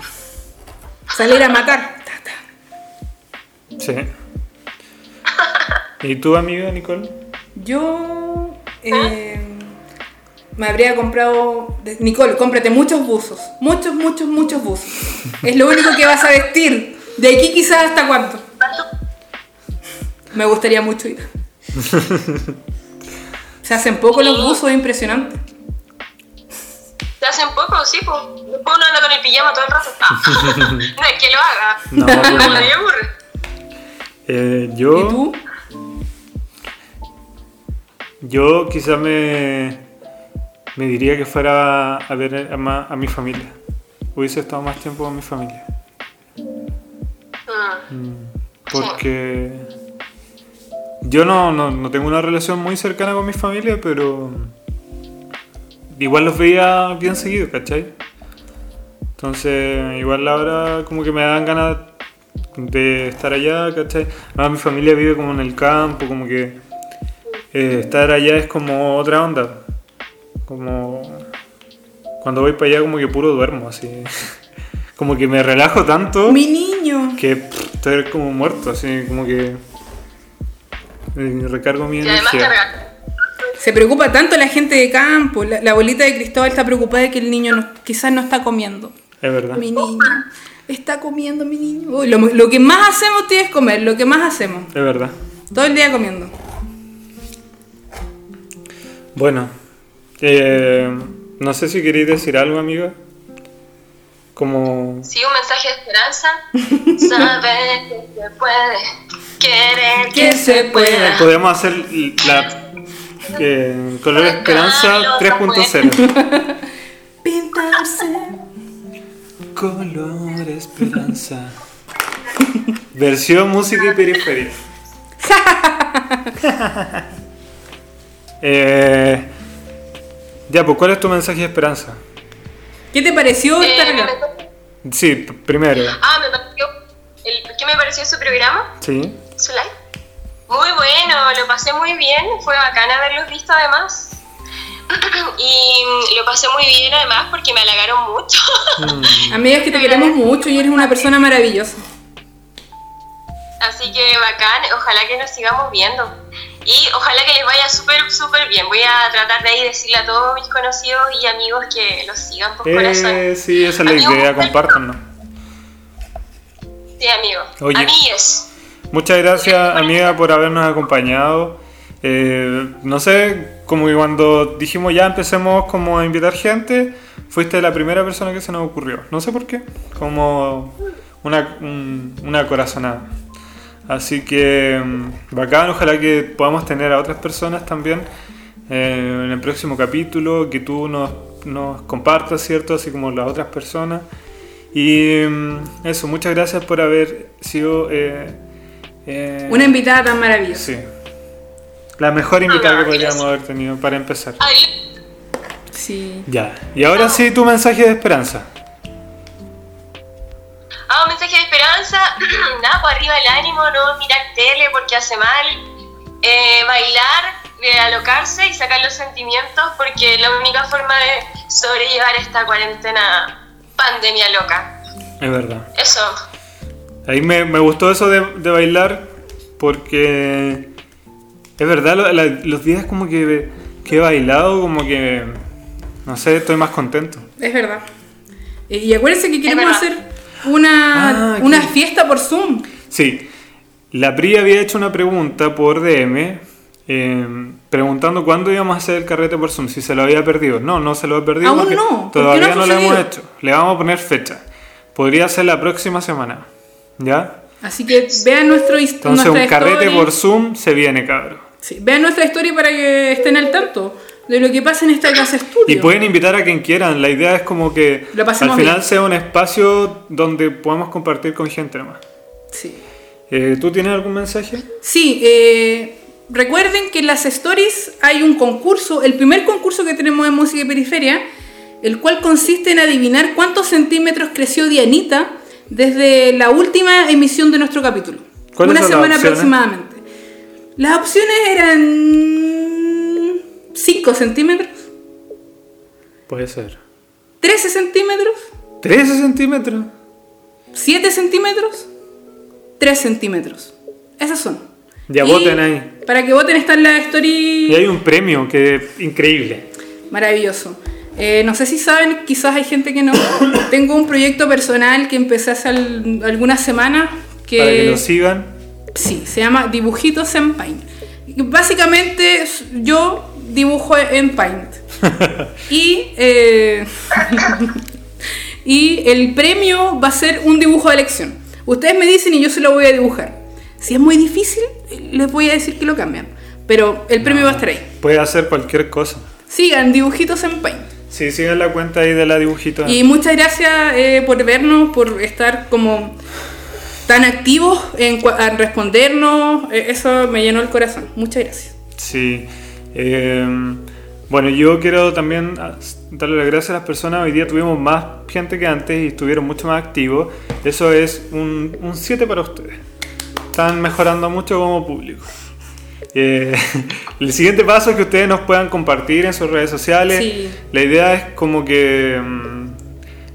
B: Salir a matar. Ta, ta.
A: Sí. ¿Y tú, amiga Nicole?
B: Yo eh, me habría comprado. Nicole, cómprate muchos buzos. Muchos, muchos, muchos buzos. Es lo único que vas a vestir. De aquí quizás hasta cuánto. Me gustaría mucho ir. Se hacen poco los buzos, es impresionante.
C: ¿Te Se hacen poco, sí, pues. Después uno anda con el pijama todo el rato. Ah. no es que lo haga.
A: No,
C: No,
A: no.
C: me aburre.
A: Eh, yo,
B: ¿Y tú?
A: Yo quizá me, me diría que fuera a ver a, ma- a mi familia. Hubiese estado más tiempo con mi familia.
C: Mm.
A: Porque yo no, no, no tengo una relación muy cercana con mi familia, pero igual los veía bien seguido, ¿cachai? Entonces, igual ahora como que me dan ganas de estar allá, ¿cachai? Además, mi familia vive como en el campo, como que eh, estar allá es como otra onda. Como cuando voy para allá como que puro duermo, así. Como que me relajo tanto
B: Mi niño.
A: que pff, estoy como muerto, así como que eh, recargo mi energía.
B: Se preocupa tanto la gente de campo. La, la abuelita de Cristóbal está preocupada de que el niño no- quizás no está comiendo.
A: Es verdad.
B: Mi niño. Está comiendo mi niño. Uy, lo, lo que más hacemos, tío, es comer. Lo que más hacemos.
A: Es verdad.
B: Todo el día comiendo.
A: Bueno, eh, no sé si queréis decir algo, amiga. Como
C: Sí, un mensaje de esperanza. Saber que se puede. Querer
B: Que se pueda.
A: podemos hacer la eh, color esperanza 3.0.
B: Pintarse.
A: Color esperanza. Versión música y periferia. eh, ya, pues, ¿cuál es tu mensaje de esperanza?
B: ¿Qué te pareció
C: Eh,
B: estar acá?
A: Sí, primero.
C: ah, me pareció. El, ¿Qué me pareció su programa?
A: Sí.
C: su live? Muy bueno, lo pasé muy bien. Fue bacán haberlos visto además. Y lo pasé muy bien además porque me halagaron mucho.
B: Amigas que te queremos mucho y eres una persona maravillosa.
C: Así que bacán, ojalá que nos sigamos viendo. Y ojalá que les vaya súper, súper bien. Voy a tratar de ahí decirle a todos mis conocidos y amigos que los sigan por corazón.
A: Eh, sí, esa es la
C: Amigo,
A: idea, compártanlo.
C: Sí, amigo.
A: Oye.
C: Amigues.
A: Muchas gracias, amiga, por habernos acompañado. Eh, no sé, como que cuando dijimos ya empecemos como a invitar gente, fuiste la primera persona que se nos ocurrió. No sé por qué, como una, un- una corazonada. Así que mm, bacán, ojalá que podamos tener a otras personas también eh, en el próximo capítulo, que tú nos, nos compartas, ¿cierto? Así como las otras personas. Y mm, eso, muchas gracias por haber sido... eh, eh,
B: Una invitada tan maravillosa.
A: Sí. La mejor invitada que
C: Ah,
A: podríamos haber tenido para empezar.
C: Ay,
B: Sí.
A: Ya. Y ahora sí, tu mensaje de esperanza.
C: Ah, un mensaje de esperanza. Nada, pues arriba el ánimo, no mirar tele porque hace mal. Eh, bailar, eh, alocarse y sacar los sentimientos porque es la única forma de sobrellevar esta cuarentena pandemia loca.
A: Es verdad.
C: Eso.
A: Ahí me, me gustó eso de, de bailar porque es verdad, lo- la- los días como que, que he bailado, como que, no sé, estoy más contento.
B: Es verdad. Y acuérdense que queremos hacer una,
A: Ah,
B: una
A: ¿qué?
B: fiesta por Zoom.
A: Sí, la Pri había hecho una pregunta por DM eh, preguntando cuándo íbamos a hacer el carrete por Zoom, si se lo había perdido. No, no se lo he perdido
B: Aún no, ¿por qué
A: todavía
B: no
A: no, lo hemos hecho. Le vamos a poner fecha. Podría ser la próxima semana. ¿Ya?
B: Así que vean nuestro
A: Entonces un carrete
B: story.
A: por Zoom se viene, cabrón.
B: Sí, vean nuestra historia para que estén al tanto de lo que pasa en esta casa estudio.
A: Y pueden invitar a quien quieran. La idea es como que al final
B: bien.
A: sea un espacio donde podamos compartir con gente nomás.
B: Sí.
A: Eh, ¿Tú tienes algún mensaje?
B: Sí, eh, recuerden que en las stories hay un concurso, el primer concurso que tenemos en Música y Periferia, el cual consiste en adivinar cuántos centímetros creció Dianita desde la última emisión de nuestro capítulo.
A: ¿Cuáles
B: Una
A: las
B: semana aproximadamente. Las opciones eran 5 centímetros,
A: Puede ser.
B: 13 centímetros,
A: 13 centímetros.
B: 7 centímetros, 3 centímetros. Esas son.
A: Ya
B: Y
A: voten ahí.
B: Para que voten está en la story.
A: Y hay un premio que es increíble.
B: Maravilloso. Eh, no sé si saben, quizás hay gente que no. Tengo un proyecto personal que empecé hace al- algunas semanas que,
A: Para que lo sigan.
B: sí, se llama Dibujitos en. Y Básicamente yo dibujo en Paint. y, eh, y el premio va a ser un dibujo de elección. Ustedes me dicen y yo se lo voy a dibujar. Si es muy difícil, les voy a decir que lo cambian. Pero el premio va a estar ahí.
A: Puede hacer cualquier cosa.
B: Sigan dibujitos en Paint.
A: Sí, sigan la cuenta ahí de la dibujita.
B: Y muchas gracias eh, por vernos, por estar como tan activos en, en respondernos. Eh, eso me llenó el corazón. Muchas gracias.
A: Sí. Eh, bueno, yo quiero también darle las gracias a las personas. Hoy día tuvimos más gente que antes y estuvieron mucho más activos. Eso es un, un 7 para ustedes. Están mejorando mucho como público. Eh, el siguiente paso es que ustedes nos puedan compartir en sus redes sociales.
B: Sí.
A: La idea es como que mm,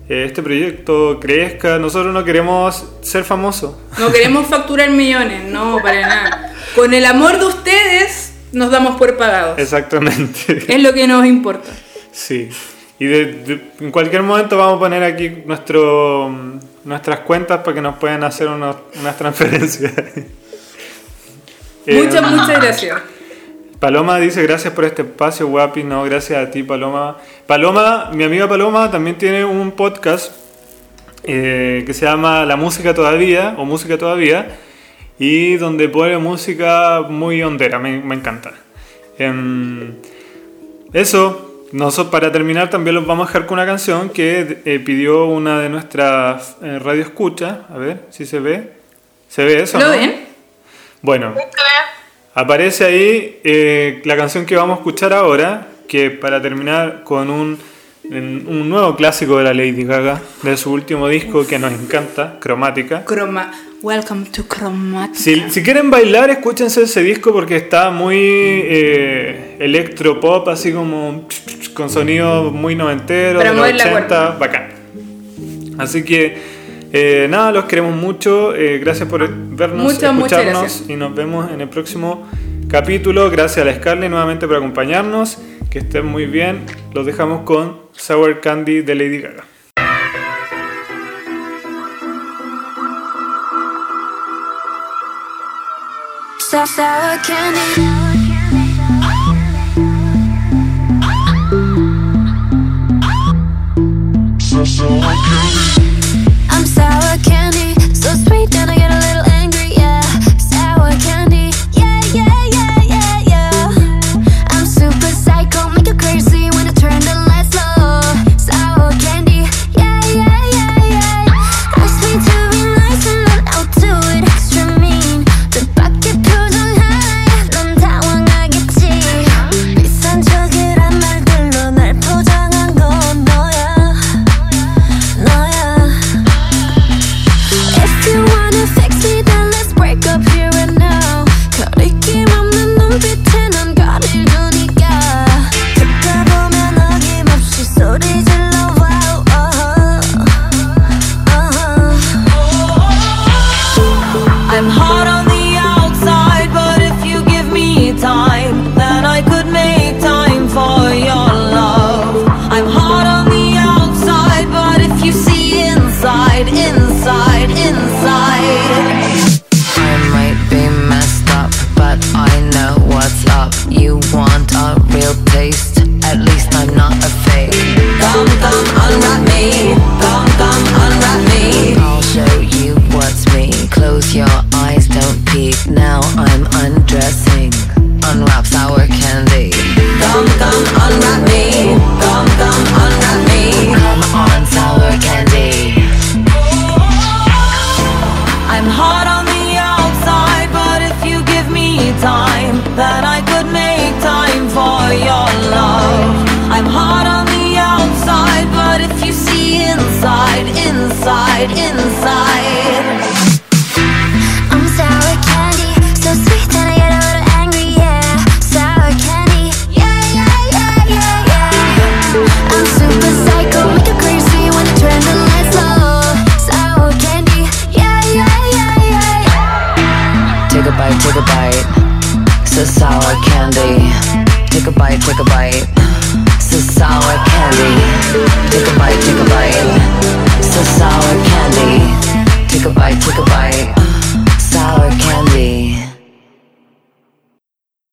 A: eh, este proyecto crezca. Nosotros no queremos ser famosos.
B: No queremos facturar millones, no, para nada. Con el amor de ustedes nos damos por pagados.
A: Exactamente.
B: Es lo que nos importa.
A: Sí. Y de- de- en cualquier momento vamos a poner aquí nuestro, nuestras cuentas para que nos puedan hacer unos- unas transferencias. Eh,
B: Muchas, muchas gracias.
A: Paloma dice gracias por este espacio, guapi. No, gracias a ti, Paloma. Paloma, mi amiga Paloma también tiene un podcast eh, que se llama La Música Todavía o Música Todavía y donde pone música muy hondera, me, me encanta. Em, eso, nosotros para terminar también los vamos a dejar con una canción que eh, pidió una de nuestras eh, radio escucha. A ver si se ve. ¿Se ve eso?
B: ¿Lo
A: no?
B: ven?
A: Bueno, Aparece ahí eh, la canción que vamos a escuchar ahora, que para terminar con un, un nuevo clásico de la Lady Gaga, de su último disco que nos encanta, Cromática.
B: Croma. Welcome to Chromatic.
A: Si, si quieren bailar, escúchense ese disco porque está muy eh, electropop, así como con sonido muy noventero,
B: Para
A: de los
B: mover la
A: 80, bacán. Así que eh, nada, los queremos mucho. eh, gracias por vernos,
B: Muchas,
A: escucharnos y nos vemos en el próximo capítulo. Gracias a la Scarlett nuevamente por acompañarnos. Que estén muy bien. Los dejamos con Sour Candy de Lady Gaga.
F: I'm sour candy, so sweet, then I get a little